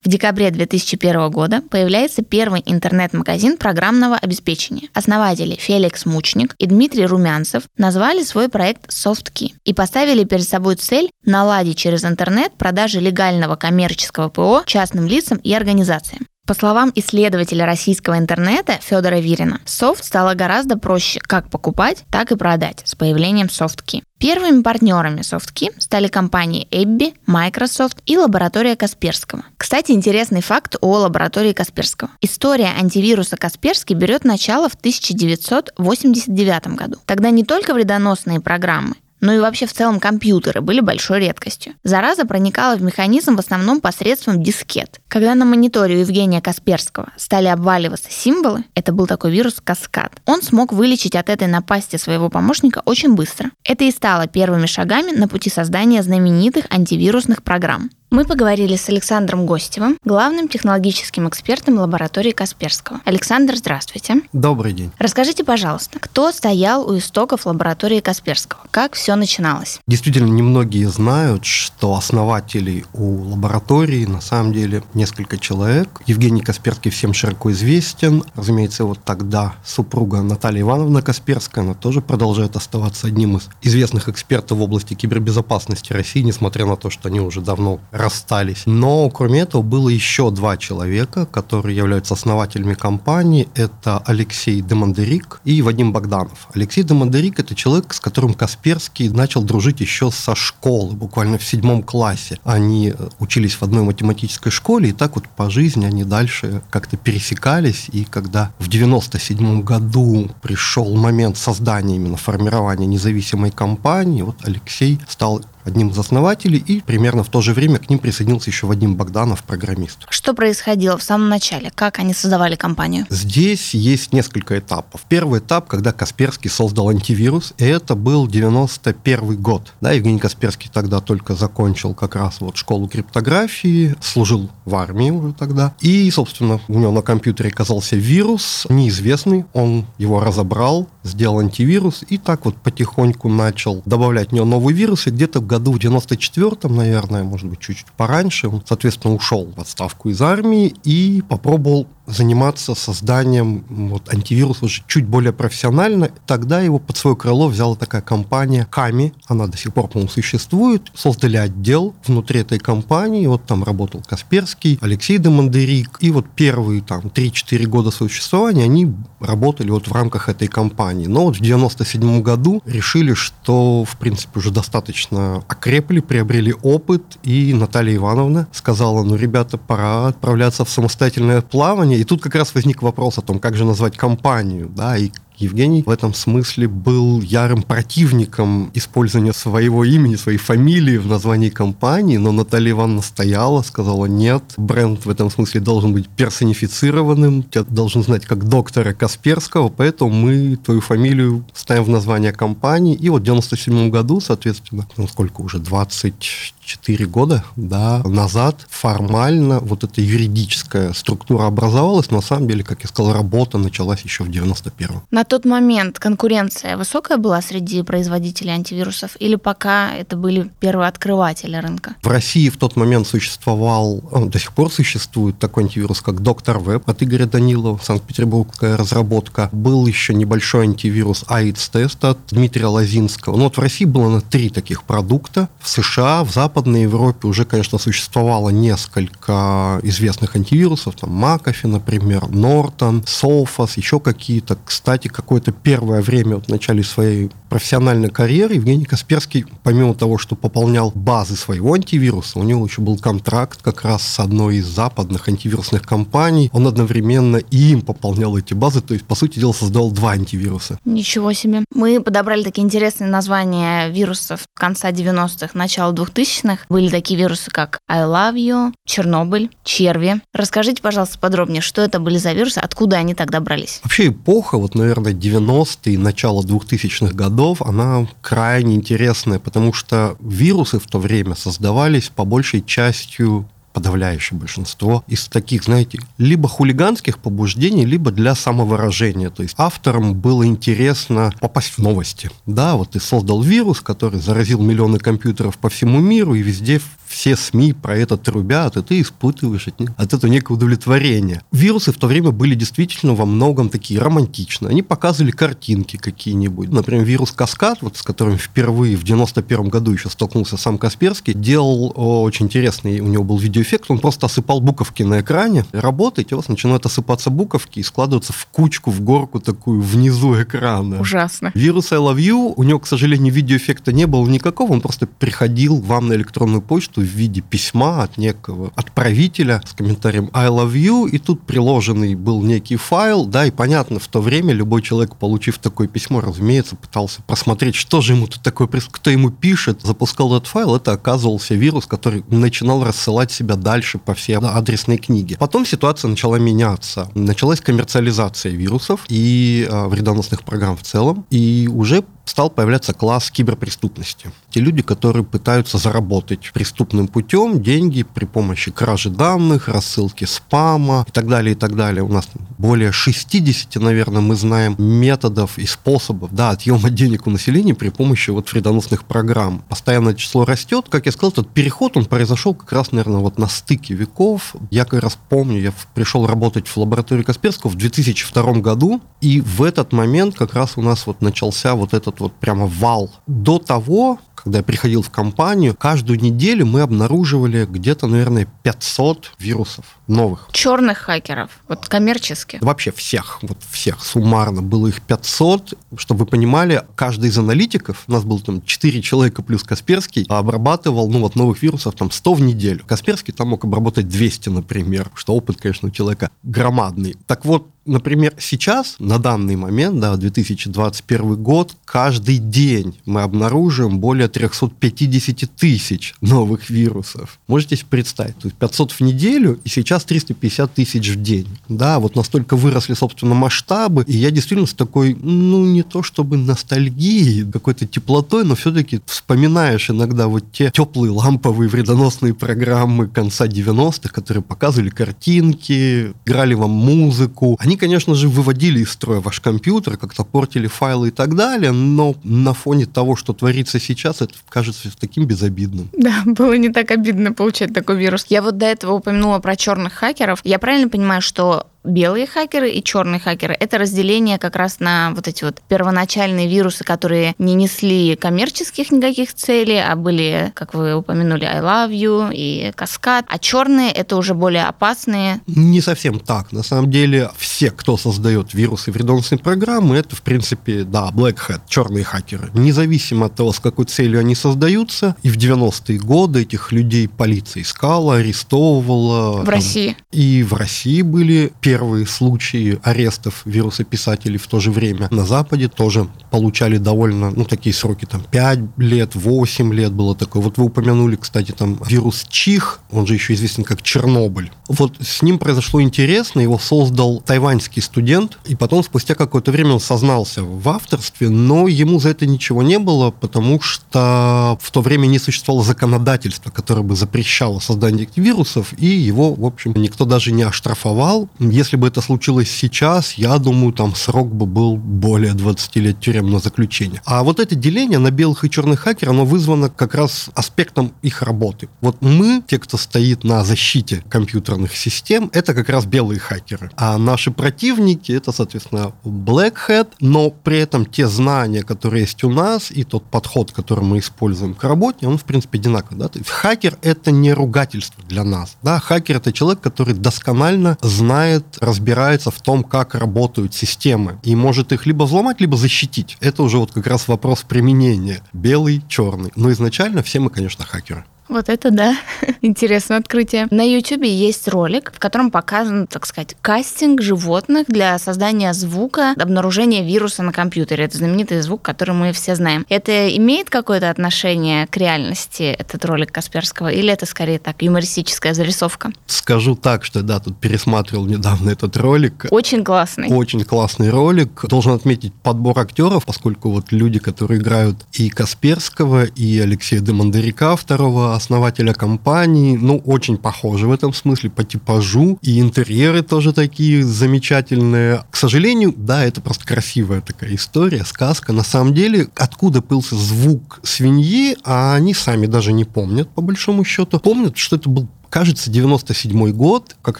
В декабре 2001 года появляется первый интернет-магазин программного обеспечения. Основатели Феликс Мучник и Дмитрий Румянцев назвали свой проект SoftKey и поставили перед собой цель наладить через интернет продажи легального коммерческого ПО частным лицам и организациям. По словам исследователя российского интернета Федора Вирина, софт стало гораздо проще как покупать, так и продать с появлением SoftKey. Первыми партнерами SoftKey стали компании Эбби, Microsoft и лаборатория Касперского. Кстати, интересный факт о лаборатории Касперского. История антивируса Касперский берет начало в 1989 году. Тогда не только вредоносные программы, но и вообще в целом компьютеры были большой редкостью. Зараза проникала в механизм в основном посредством дискет. Когда на мониторе Евгения Касперского стали обваливаться символы, это был такой вирус Каскад, он смог вылечить от этой напасти своего помощника очень быстро. Это и стало первыми шагами на пути создания знаменитых антивирусных программ. Мы поговорили с Александром Гостевым, главным технологическим экспертом лаборатории Касперского. Александр, здравствуйте. Добрый день. Расскажите, пожалуйста, кто стоял у истоков лаборатории Касперского? Как все начиналось? Действительно, немногие знают, что основателей у лаборатории на самом деле несколько человек. Евгений Касперский всем широко известен. Разумеется, вот тогда супруга Наталья Ивановна Касперская, она тоже продолжает оставаться одним из известных экспертов в области кибербезопасности России, несмотря на то, что они уже давно расстались. Но кроме этого было еще два человека, которые являются основателями компании. Это Алексей Демандерик и Вадим Богданов. Алексей Демандерик – это человек, с которым Касперский начал дружить еще со школы, буквально в седьмом классе. Они учились в одной математической школе, и так вот по жизни они дальше как-то пересекались. И когда в 97 году пришел момент создания именно формирования независимой компании, вот Алексей стал одним из основателей, и примерно в то же время к ним присоединился еще Вадим Богданов, программист. Что происходило в самом начале? Как они создавали компанию? Здесь есть несколько этапов. Первый этап, когда Касперский создал антивирус, и это был 91 год. Да, Евгений Касперский тогда только закончил как раз вот школу криптографии, служил в армии уже тогда. И, собственно, у него на компьютере оказался вирус неизвестный, он его разобрал, сделал антивирус, и так вот потихоньку начал добавлять в него новые вирусы. Где-то в году в 94-м, наверное, может быть, чуть-чуть пораньше, он, соответственно, ушел в отставку из армии и попробовал заниматься созданием вот, антивируса уже чуть более профессионально. Тогда его под свое крыло взяла такая компания Ками, она до сих пор, по-моему, существует. Создали отдел внутри этой компании, вот там работал Касперский, Алексей Демандерик, и вот первые там 3-4 года существования они работали вот в рамках этой компании. Но вот в 97 году решили, что, в принципе, уже достаточно окрепли, приобрели опыт, и Наталья Ивановна сказала, ну, ребята, пора отправляться в самостоятельное плавание, и тут как раз возник вопрос о том, как же назвать компанию, да, и Евгений в этом смысле был ярым противником использования своего имени, своей фамилии в названии компании, но Наталья Ивановна стояла, сказала, нет, бренд в этом смысле должен быть персонифицированным, тебя должен знать как доктора Касперского, поэтому мы твою фамилию ставим в название компании. И вот в 97 году, соответственно, ну сколько уже, 20 4 года да, назад формально вот эта юридическая структура образовалась, но на самом деле, как я сказал, работа началась еще в 91-м. На тот момент конкуренция высокая была среди производителей антивирусов или пока это были первые открыватели рынка? В России в тот момент существовал, до сих пор существует такой антивирус, как Доктор Веб от Игоря Данилова, Санкт-Петербургская разработка. Был еще небольшой антивирус AIDS Test от Дмитрия Лозинского. Но вот в России было на три таких продукта. В США, в Запад Западной Европе уже, конечно, существовало несколько известных антивирусов, там Макафи, например, Нортон, Sophos, еще какие-то. Кстати, какое-то первое время, вот в начале своей профессиональной карьеры, Евгений Касперский, помимо того, что пополнял базы своего антивируса, у него еще был контракт как раз с одной из западных антивирусных компаний. Он одновременно и им пополнял эти базы, то есть, по сути дела, создал два антивируса. Ничего себе. Мы подобрали такие интересные названия вирусов конца 90-х, начала 2000-х, 2000-х были такие вирусы, как I Love You, Чернобыль, черви. Расскажите, пожалуйста, подробнее, что это были за вирусы, откуда они тогда брались? Вообще эпоха, вот, наверное, 90-е, начало 2000-х годов, она крайне интересная, потому что вирусы в то время создавались по большей частью подавляющее большинство из таких, знаете, либо хулиганских побуждений, либо для самовыражения. То есть авторам было интересно попасть в новости. Да, вот ты создал вирус, который заразил миллионы компьютеров по всему миру, и везде все СМИ про это трубят, и ты испытываешь от, от этого некое удовлетворение. Вирусы в то время были действительно во многом такие романтичные. Они показывали картинки какие-нибудь. Например, вирус Каскад, вот с которым впервые в 91 году еще столкнулся сам Касперский, делал о, очень интересный, у него был видеофильм видеоэффект, он просто осыпал буковки на экране. Работаете, у вас начинают осыпаться буковки и складываться в кучку, в горку такую внизу экрана. Ужасно. Вирус I Love You, у него, к сожалению, видеоэффекта не было никакого, он просто приходил вам на электронную почту в виде письма от некого отправителя с комментарием I Love You, и тут приложенный был некий файл, да, и понятно, в то время любой человек, получив такое письмо, разумеется, пытался просмотреть, что же ему тут такое, кто ему пишет, запускал этот файл, это оказывался вирус, который начинал рассылать себя дальше по всей адресной книге. Потом ситуация начала меняться. Началась коммерциализация вирусов и э, вредоносных программ в целом, и уже стал появляться класс киберпреступности. Те люди, которые пытаются заработать преступным путем деньги при помощи кражи данных, рассылки спама и так далее, и так далее. У нас более 60, наверное, мы знаем методов и способов да, отъема денег у населения при помощи вот вредоносных программ. Постоянное число растет. Как я сказал, этот переход, он произошел как раз, наверное, вот на стыке веков. Я как раз помню, я пришел работать в лаборатории Касперского в 2002 году, и в этот момент как раз у нас вот начался вот этот вот прямо вал. До того, когда я приходил в компанию, каждую неделю мы обнаруживали где-то, наверное, 500 вирусов новых. Черных хакеров, вот коммерческих. Вообще всех, вот всех суммарно. Было их 500. Чтобы вы понимали, каждый из аналитиков, у нас было там 4 человека плюс Касперский, обрабатывал, ну вот, новых вирусов там 100 в неделю. Касперский там мог обработать 200, например, что опыт, конечно, у человека громадный. Так вот, например, сейчас, на данный момент, да, 2021 год, каждый день мы обнаруживаем более 350 тысяч новых вирусов. Можете себе представить, то есть 500 в неделю, и сейчас 350 тысяч в день. Да, вот настолько выросли, собственно, масштабы, и я действительно с такой, ну, не то чтобы ностальгией, какой-то теплотой, но все-таки вспоминаешь иногда вот те теплые ламповые вредоносные программы конца 90-х, которые показывали картинки, играли вам музыку. Они конечно же, выводили из строя ваш компьютер, как-то портили файлы и так далее, но на фоне того, что творится сейчас, это кажется таким безобидным. Да, было не так обидно получать такой вирус. Я вот до этого упомянула про черных хакеров. Я правильно понимаю, что белые хакеры и черные хакеры. Это разделение как раз на вот эти вот первоначальные вирусы, которые не несли коммерческих никаких целей, а были, как вы упомянули, I love you и Каскад. А черные это уже более опасные. Не совсем так. На самом деле все, кто создает вирусы и вредоносные программы, это в принципе, да, Black Hat, черные хакеры. Независимо от того, с какой целью они создаются. И в 90-е годы этих людей полиция искала, арестовывала. В там, России. И в России были первые первые случаи арестов вирусописателей в то же время на Западе тоже получали довольно, ну, такие сроки, там, 5 лет, 8 лет было такое. Вот вы упомянули, кстати, там, вирус ЧИХ, он же еще известен как Чернобыль. Вот с ним произошло интересно, его создал тайваньский студент, и потом, спустя какое-то время он сознался в авторстве, но ему за это ничего не было, потому что в то время не существовало законодательства, которое бы запрещало создание вирусов, и его, в общем, никто даже не оштрафовал. Если бы это случилось сейчас, я думаю, там срок бы был более 20 лет тюремного заключения. А вот это деление на белых и черных хакеров, оно вызвано как раз аспектом их работы. Вот мы, те, кто стоит на защите компьютерных систем, это как раз белые хакеры. А наши противники, это, соответственно, Black Hat, но при этом те знания, которые есть у нас, и тот подход, который мы используем к работе, он, в принципе, одинаковый. Да? То есть хакер — это не ругательство для нас. Да? Хакер — это человек, который досконально знает разбирается в том, как работают системы, и может их либо взломать, либо защитить. Это уже вот как раз вопрос применения. Белый, черный. Но изначально все мы, конечно, хакеры. Вот это да, интересное открытие. На YouTube есть ролик, в котором показан, так сказать, кастинг животных для создания звука обнаружения вируса на компьютере. Это знаменитый звук, который мы все знаем. Это имеет какое-то отношение к реальности, этот ролик Касперского, или это скорее так, юмористическая зарисовка? Скажу так, что да, тут пересматривал недавно этот ролик. Очень классный. Очень классный ролик. Должен отметить подбор актеров, поскольку вот люди, которые играют и Касперского, и Алексея Демандарика, второго основателя компании, ну, очень похожи в этом смысле по типажу, и интерьеры тоже такие замечательные. К сожалению, да, это просто красивая такая история, сказка. На самом деле, откуда пылся звук свиньи, а они сами даже не помнят, по большому счету. Помнят, что это был Кажется, 97 год, как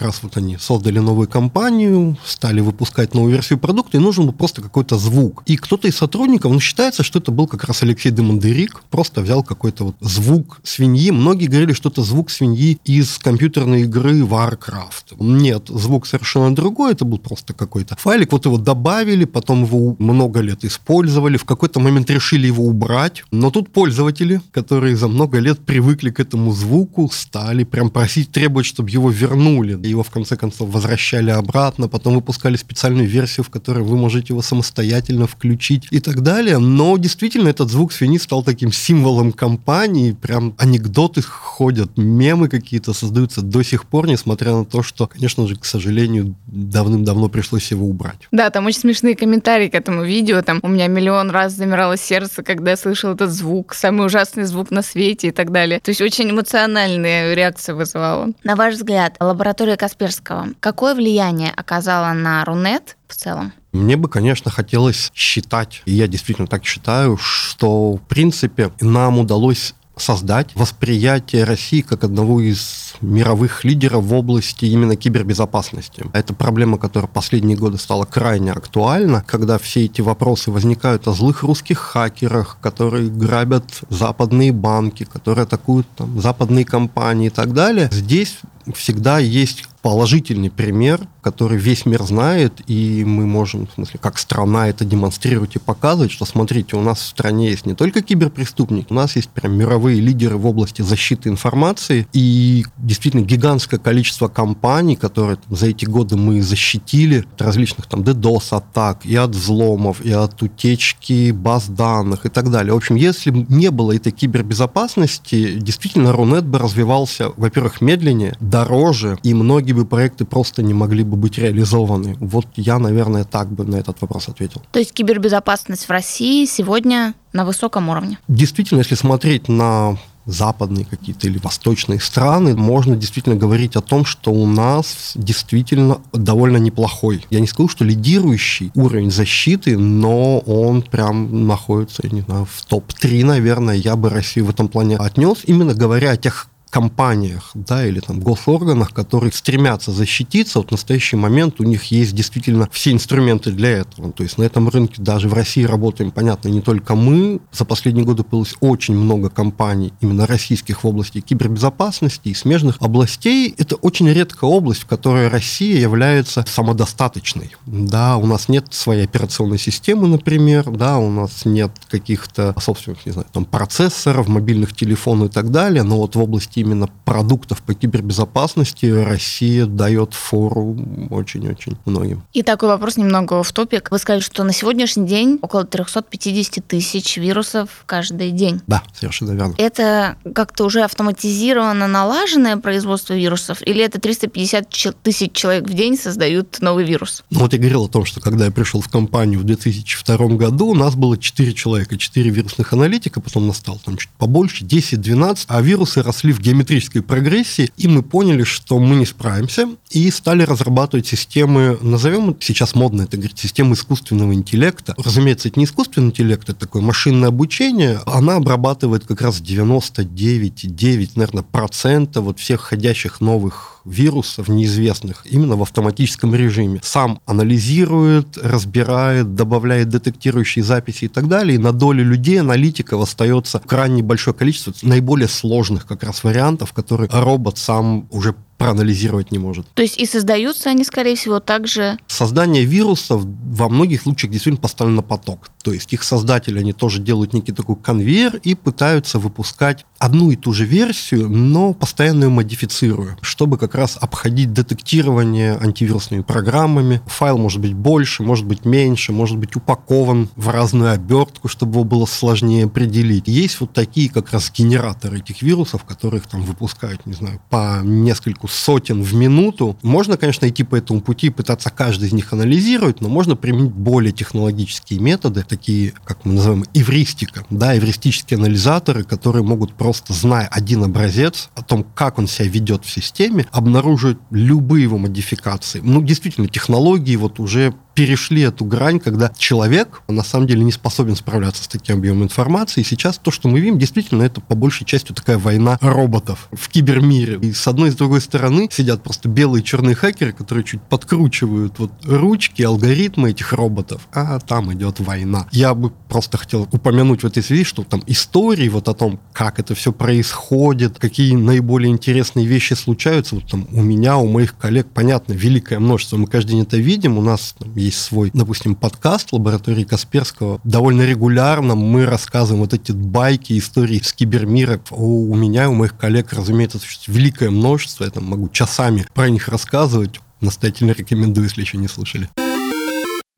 раз вот они создали новую компанию, стали выпускать новую версию продукта, и нужен был просто какой-то звук. И кто-то из сотрудников, ну, считается, что это был как раз Алексей Демандерик, просто взял какой-то вот звук свиньи. Многие говорили, что это звук свиньи из компьютерной игры Warcraft. Нет, звук совершенно другой, это был просто какой-то файлик. Вот его добавили, потом его много лет использовали, в какой-то момент решили его убрать. Но тут пользователи, которые за много лет привыкли к этому звуку, стали прям просить, требовать, чтобы его вернули. Его в конце концов возвращали обратно, потом выпускали специальную версию, в которой вы можете его самостоятельно включить и так далее. Но действительно этот звук свиньи стал таким символом компании, прям анекдоты ходят, мемы какие-то создаются до сих пор, несмотря на то, что, конечно же, к сожалению, давным-давно пришлось его убрать. Да, там очень смешные комментарии к этому видео. Там у меня миллион раз замирало сердце, когда я слышал этот звук, самый ужасный звук на свете и так далее. То есть очень эмоциональная реакция вызывала. На ваш взгляд, лаборатория Касперского какое влияние оказала на Рунет в целом? Мне бы, конечно, хотелось считать, и я действительно так считаю, что, в принципе, нам удалось создать восприятие России как одного из мировых лидеров в области именно кибербезопасности. Это проблема, которая последние годы стала крайне актуальна, когда все эти вопросы возникают о злых русских хакерах, которые грабят западные банки, которые атакуют там, западные компании и так далее. Здесь всегда есть положительный пример, который весь мир знает, и мы можем, в смысле, как страна это демонстрировать и показывать, что, смотрите, у нас в стране есть не только киберпреступник, у нас есть прям мировые лидеры в области защиты информации, и действительно гигантское количество компаний, которые там, за эти годы мы защитили от различных там DDoS-атак, и от взломов, и от утечки баз данных и так далее. В общем, если бы не было этой кибербезопасности, действительно Рунет бы развивался, во-первых, медленнее, дороже, и многие бы проекты просто не могли бы быть реализованы. Вот я, наверное, так бы на этот вопрос ответил. То есть кибербезопасность в России сегодня на высоком уровне? Действительно, если смотреть на западные какие-то или восточные страны, можно действительно говорить о том, что у нас действительно довольно неплохой. Я не скажу, что лидирующий уровень защиты, но он прям находится, я не знаю, в топ-3, наверное, я бы Россию в этом плане отнес, именно говоря о тех компаниях, да, или там госорганах, которые стремятся защититься, вот в настоящий момент у них есть действительно все инструменты для этого. То есть на этом рынке даже в России работаем, понятно, не только мы. За последние годы появилось очень много компаний именно российских в области кибербезопасности и смежных областей. Это очень редкая область, в которой Россия является самодостаточной. Да, у нас нет своей операционной системы, например, да, у нас нет каких-то собственных, не знаю, там процессоров, мобильных телефонов и так далее, но вот в области именно продуктов по кибербезопасности Россия дает фору очень-очень многим. И такой вопрос немного в топик. Вы сказали, что на сегодняшний день около 350 тысяч вирусов каждый день. Да, совершенно верно. Это как-то уже автоматизированно налаженное производство вирусов, или это 350 тысяч человек в день создают новый вирус? Ну вот я говорил о том, что когда я пришел в компанию в 2002 году, у нас было 4 человека, 4 вирусных аналитика, потом нас стало там чуть побольше, 10-12, а вирусы росли в геометрической прогрессии, и мы поняли, что мы не справимся, и стали разрабатывать системы, назовем это сейчас модно, это говорить, системы искусственного интеллекта. Разумеется, это не искусственный интеллект, это такое машинное обучение. Она обрабатывает как раз 99,9, наверное, процента вот всех ходящих новых вирусов неизвестных именно в автоматическом режиме. Сам анализирует, разбирает, добавляет детектирующие записи и так далее. И на долю людей, аналитиков остается крайне большое количество наиболее сложных как раз вариантов, которые робот сам уже проанализировать не может. То есть и создаются они, скорее всего, также... Создание вирусов во многих случаях действительно поставлено на поток. То есть их создатели, они тоже делают некий такой конвейер и пытаются выпускать одну и ту же версию, но постоянно ее модифицируя, чтобы как раз обходить детектирование антивирусными программами. Файл может быть больше, может быть меньше, может быть упакован в разную обертку, чтобы его было сложнее определить. Есть вот такие как раз генераторы этих вирусов, которых там выпускают, не знаю, по нескольку сотен в минуту. Можно, конечно, идти по этому пути и пытаться каждый из них анализировать, но можно применить более технологические методы, такие, как мы называем, эвристика, да, эвристические анализаторы, которые могут просто, зная один образец о том, как он себя ведет в системе, обнаружить любые его модификации. Ну, действительно, технологии вот уже перешли эту грань, когда человек, на самом деле не способен справляться с таким объемом информации. И сейчас то, что мы видим, действительно, это по большей части такая война роботов в кибермире. И с одной и с другой стороны сидят просто белые и черные хакеры, которые чуть подкручивают вот ручки, алгоритмы этих роботов, а там идет война. Я бы просто хотел упомянуть в этой связи, что там истории вот о том, как это все происходит, какие наиболее интересные вещи случаются, вот там у меня, у моих коллег, понятно, великое множество, мы каждый день это видим, у нас там, есть свой, допустим, подкаст лаборатории Касперского, довольно регулярно мы рассказываем вот эти байки, истории с кибермира, у меня, у моих коллег, разумеется, великое множество, я там могу часами про них рассказывать, настоятельно рекомендую, если еще не слышали.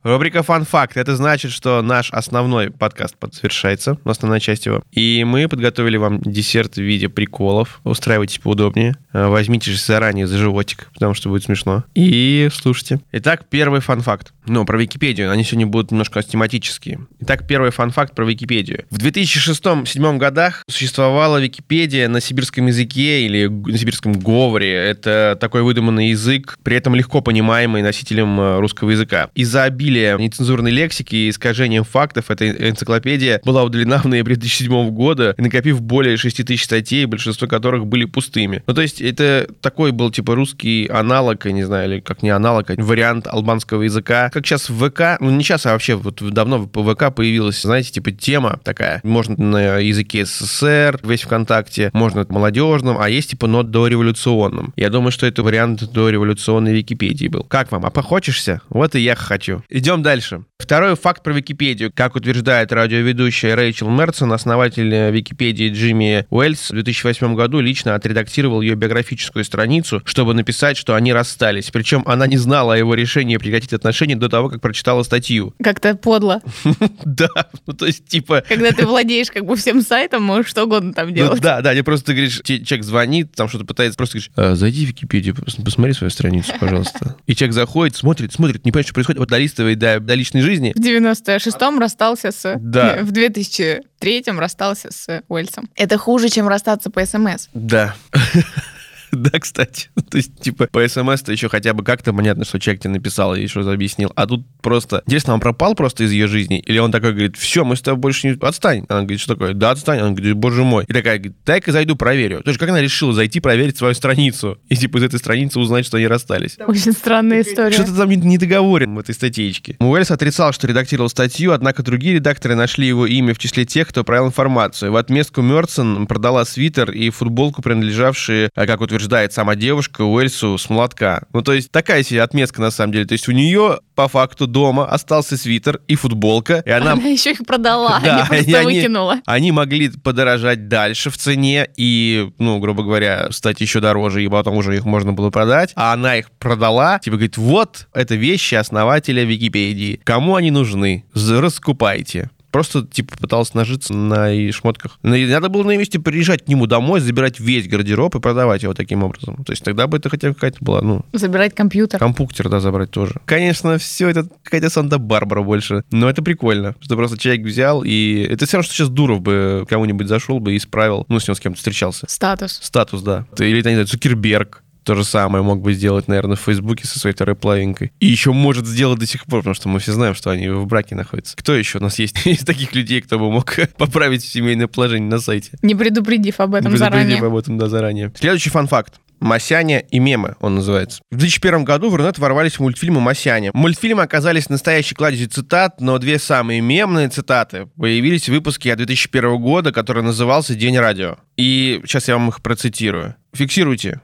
Рубрика «Фан факт». Это значит, что наш основной подкаст завершается, основная часть его. И мы подготовили вам десерт в виде приколов. Устраивайтесь поудобнее. Э, возьмите же заранее за животик, потому что будет смешно. И слушайте. Итак, первый фан факт. Ну, про Википедию. Они сегодня будут немножко тематические. Итак, первый фан факт про Википедию. В 2006-2007 годах существовала Википедия на сибирском языке или на сибирском говоре. Это такой выдуманный язык, при этом легко понимаемый носителем э, русского языка. Из-за обилие нецензурной лексики и искажением фактов эта энциклопедия была удалена в ноябре 2007 года, накопив более 6 тысяч статей, большинство которых были пустыми. Ну, то есть это такой был, типа, русский аналог, я не знаю, или как не аналог, а вариант албанского языка. Как сейчас в ВК, ну, не сейчас, а вообще вот давно в ВК появилась, знаете, типа, тема такая. Можно на языке СССР, весь ВКонтакте, можно молодежном, а есть, типа, нот дореволюционным. Я думаю, что это вариант дореволюционной Википедии был. Как вам? А похочешься? Вот и я хочу. Идем дальше. Второй факт про Википедию. Как утверждает радиоведущая Рэйчел Мерсон, основатель Википедии Джимми Уэльс в 2008 году лично отредактировал ее биографическую страницу, чтобы написать, что они расстались. Причем она не знала о его решении прекратить отношения до того, как прочитала статью. Как-то подло. Да, ну то есть типа... Когда ты владеешь как бы всем сайтом, можешь что угодно там ну делать. Да, да, не просто ты говоришь, человек звонит, там что-то пытается, просто говоришь, «А, зайди в Википедию, посмотри свою страницу, пожалуйста. И человек заходит, смотрит, смотрит, не понимает, что происходит, вот долистывает до, до личной жизни. В 96-м расстался с... Да. В 2003-м расстался с Уэльсом. Это хуже, чем расстаться по СМС. Да. Да, кстати. То есть, типа, по смс-то еще хотя бы как-то понятно, что человек тебе написал и что-то объяснил. А тут просто... Интересно, он пропал просто из ее жизни? Или он такой говорит, все, мы с тобой больше не... Отстань. Она говорит, что такое? Да, отстань. Он говорит, боже мой. И такая говорит, дай-ка зайду проверю. То есть, как она решила зайти проверить свою страницу? И, типа, из этой страницы узнать, что они расстались? Очень странная история. Что-то там не договорен в этой статейке. Уэльс отрицал, что редактировал статью, однако другие редакторы нашли его имя в числе тех, кто правил информацию. В отместку Мерсон продала свитер и футболку, принадлежавшие, а, как утверждает сама девушка, Уэльсу с молотка. Ну, то есть такая себе отметка на самом деле. То есть у нее по факту дома остался свитер и футболка, и она... Она еще их продала, Да, не просто они- выкинула. Они могли подорожать дальше в цене и, ну, грубо говоря, стать еще дороже, и потом уже их можно было продать. А она их продала, типа говорит, вот, это вещи основателя Википедии. Кому они нужны? Раскупайте. Просто, типа, пыталась нажиться на и шмотках. Надо было на месте приезжать к нему домой, забирать весь гардероб и продавать его таким образом. То есть тогда бы это хотя бы какая-то была, ну, Забирать компьютер. Компуктер, да, забрать тоже. Конечно, все это какая-то Санта-Барбара больше. Но это прикольно, что просто человек взял, и это все равно, что сейчас Дуров бы кому-нибудь зашел бы и исправил, ну, с ним с кем-то встречался. Статус. Статус, да. Или, не знаю, Цукерберг. То же самое мог бы сделать, наверное, в Фейсбуке со своей второй половинкой. И еще может сделать до сих пор, потому что мы все знаем, что они в браке находятся. Кто еще у нас есть из таких людей, кто бы мог поправить семейное положение на сайте? Не предупредив об этом Не предупредив заранее. об этом, да, заранее. Следующий фан-факт. «Масяня и мемы» он называется. В 2001 году в Рунет ворвались мультфильмы «Масяня». Мультфильмы оказались настоящей кладезью цитат, но две самые мемные цитаты появились в выпуске от 2001 года, который назывался «День радио». И сейчас я вам их процитирую. Фиксируйте.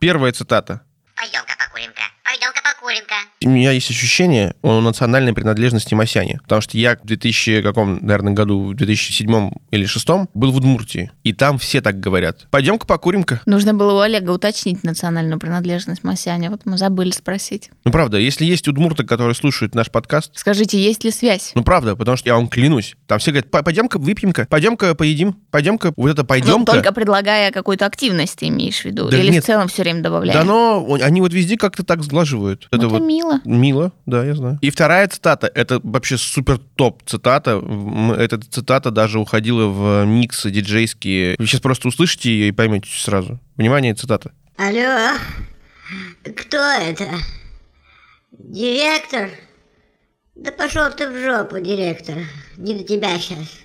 Первая цитата. Пойдем-ка покурим-ка. Пойдем-ка покурим-ка. У меня есть ощущение о национальной принадлежности Масяни. Потому что я в 2000, каком, наверное, году, в 2007 или 2006 был в Удмуртии. И там все так говорят. Пойдем-ка покурим-ка. Нужно было у Олега уточнить национальную принадлежность Масяня. Вот мы забыли спросить. Ну, правда, если есть удмурты, которые слушают наш подкаст, Скажите, есть ли связь? ну, правда, потому что я вам клянусь, там все говорят, «По- пойдем-ка выпьем-ка, пойдем-ка поедим, пойдем-ка, вот это Ну, пойдем-ка. только предлагая какую-то активность, ты имеешь в виду? Да Или нет. в целом все время добавляя? Да, но он- они вот везде как-то так сглаживают. Ну, это это вот мило. Мило, да, я знаю. И вторая цитата, это вообще супер топ цитата. Эта цитата даже уходила в миксы диджейские. Вы сейчас просто услышите ее и поймете сразу. Внимание, цитата. Алло, кто это? Директор? Да пошел ты в жопу, директор. Не до тебя сейчас.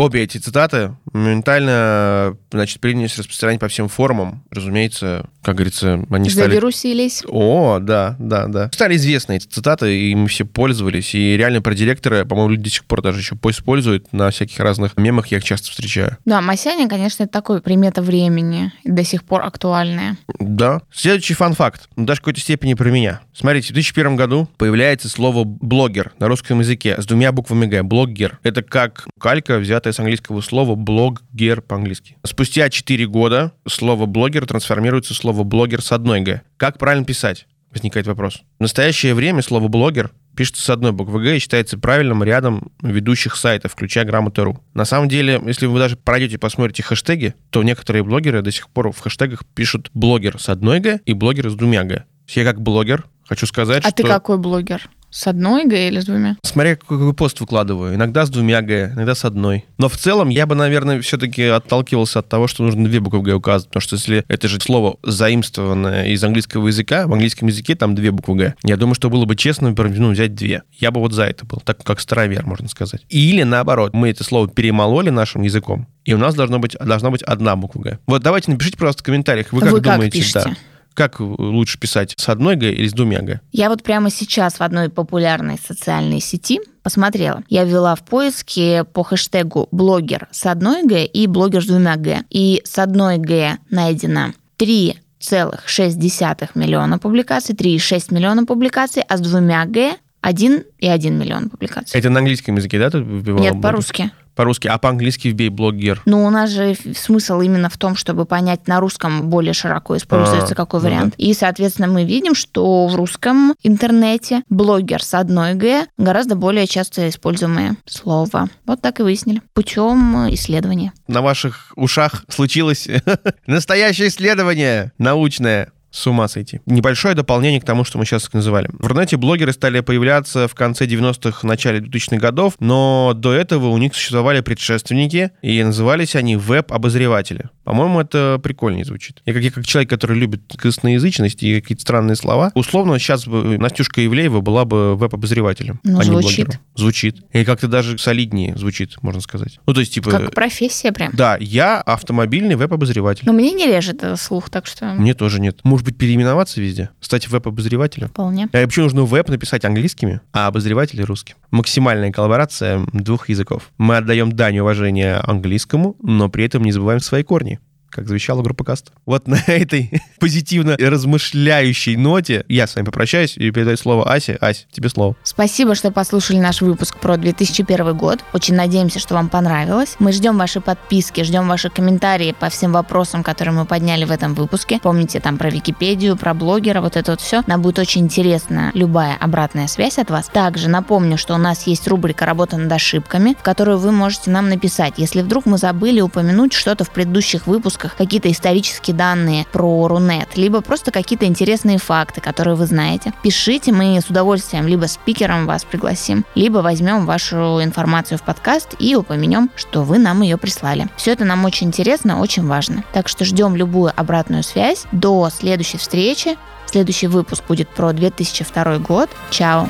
Обе эти цитаты моментально, значит, принялись распространять по всем форумам. Разумеется, как говорится, они стали... Завирусились. О, да, да, да. Стали известны эти цитаты, и мы все пользовались. И реально про директора, по-моему, люди до сих пор даже еще используют на всяких разных мемах, я их часто встречаю. Да, Масяня, конечно, это такой примета времени, и до сих пор актуальная. Да. Следующий фан-факт, ну, даже в какой-то степени про меня. Смотрите, в 2001 году появляется слово «блогер» на русском языке с двумя буквами «г». Блогер. Это как калька, взятая с английского слова «блогер» по-английски. Спустя 4 года слово «блогер» трансформируется в слово «блогер» с одной «г». Как правильно писать? Возникает вопрос. В настоящее время слово «блогер» пишется с одной буквы «г» и считается правильным рядом ведущих сайтов, включая грамоту.ру. На самом деле, если вы даже пройдете и посмотрите хэштеги, то некоторые блогеры до сих пор в хэштегах пишут «блогер» с одной «г» и «блогер» с двумя «г». Я как блогер хочу сказать, А что... ты какой блогер? С одной Г или с двумя? Смотря какой пост выкладываю. Иногда с двумя Г, иногда с одной. Но в целом я бы, наверное, все-таки отталкивался от того, что нужно две буквы Г указывать. Потому что если это же слово заимствованное из английского языка, в английском языке там две буквы Г. Я думаю, что было бы честно, например, ну, взять две. Я бы вот за это был, так как старовер, можно сказать. Или наоборот, мы это слово перемололи нашим языком, и у нас должно быть, должна быть одна буква Г. Вот давайте напишите, пожалуйста, в комментариях, вы как Вы как думаете, пишете? да. Как лучше писать, с одной Г или с двумя Г? Я вот прямо сейчас в одной популярной социальной сети посмотрела. Я ввела в поиске по хэштегу блогер с одной Г и блогер с двумя Г. И с одной Г найдено 3,6 миллиона публикаций, 3,6 миллиона публикаций, а с двумя Г 1,1 миллион публикаций. Это на английском языке, да, ты вбивала Нет, по-русски. По-русски, а по-английски вбей блогер. Ну, у нас же смысл именно в том, чтобы понять, на русском более широко используется А, какой ну да. вариант. И, соответственно, мы видим, что в русском интернете блогер с одной Г гораздо более часто используемое слово. Вот так и выяснили. Путем исследования. На ваших ушах случилось настоящее исследование научное. С ума сойти. Небольшое дополнение к тому, что мы сейчас называли. В интернете блогеры стали появляться в конце 90-х, начале 2000-х годов, но до этого у них существовали предшественники, и назывались они веб-обозреватели. По-моему, это прикольнее звучит. Я как, я как человек, который любит косноязычность и какие-то странные слова, условно сейчас бы Настюшка Ивлеева была бы веб-обозревателем, Ну, а не звучит. блогером. Звучит. И как-то даже солиднее звучит, можно сказать. Ну, то есть, типа... Как профессия прям. Да, я автомобильный веб-обозреватель. Но мне не режет этот слух, так что Мне тоже нет. Может быть, переименоваться везде? Стать веб-обозревателем? вполне. А почему нужно веб написать английскими, а обозреватели русским? Максимальная коллаборация двух языков. Мы отдаем дань уважения английскому, но при этом не забываем свои корни как завещала группа Каст. Вот на этой позитивно размышляющей ноте я с вами попрощаюсь и передаю слово Асе. Ась, тебе слово. Спасибо, что послушали наш выпуск про 2001 год. Очень надеемся, что вам понравилось. Мы ждем ваши подписки, ждем ваши комментарии по всем вопросам, которые мы подняли в этом выпуске. Помните там про Википедию, про блогера, вот это вот все. Нам будет очень интересна любая обратная связь от вас. Также напомню, что у нас есть рубрика «Работа над ошибками», в которую вы можете нам написать, если вдруг мы забыли упомянуть что-то в предыдущих выпусках, какие-то исторические данные про Рунет, либо просто какие-то интересные факты, которые вы знаете. Пишите, мы с удовольствием либо спикером вас пригласим, либо возьмем вашу информацию в подкаст и упомянем, что вы нам ее прислали. Все это нам очень интересно, очень важно. Так что ждем любую обратную связь. До следующей встречи. Следующий выпуск будет про 2002 год. Чао!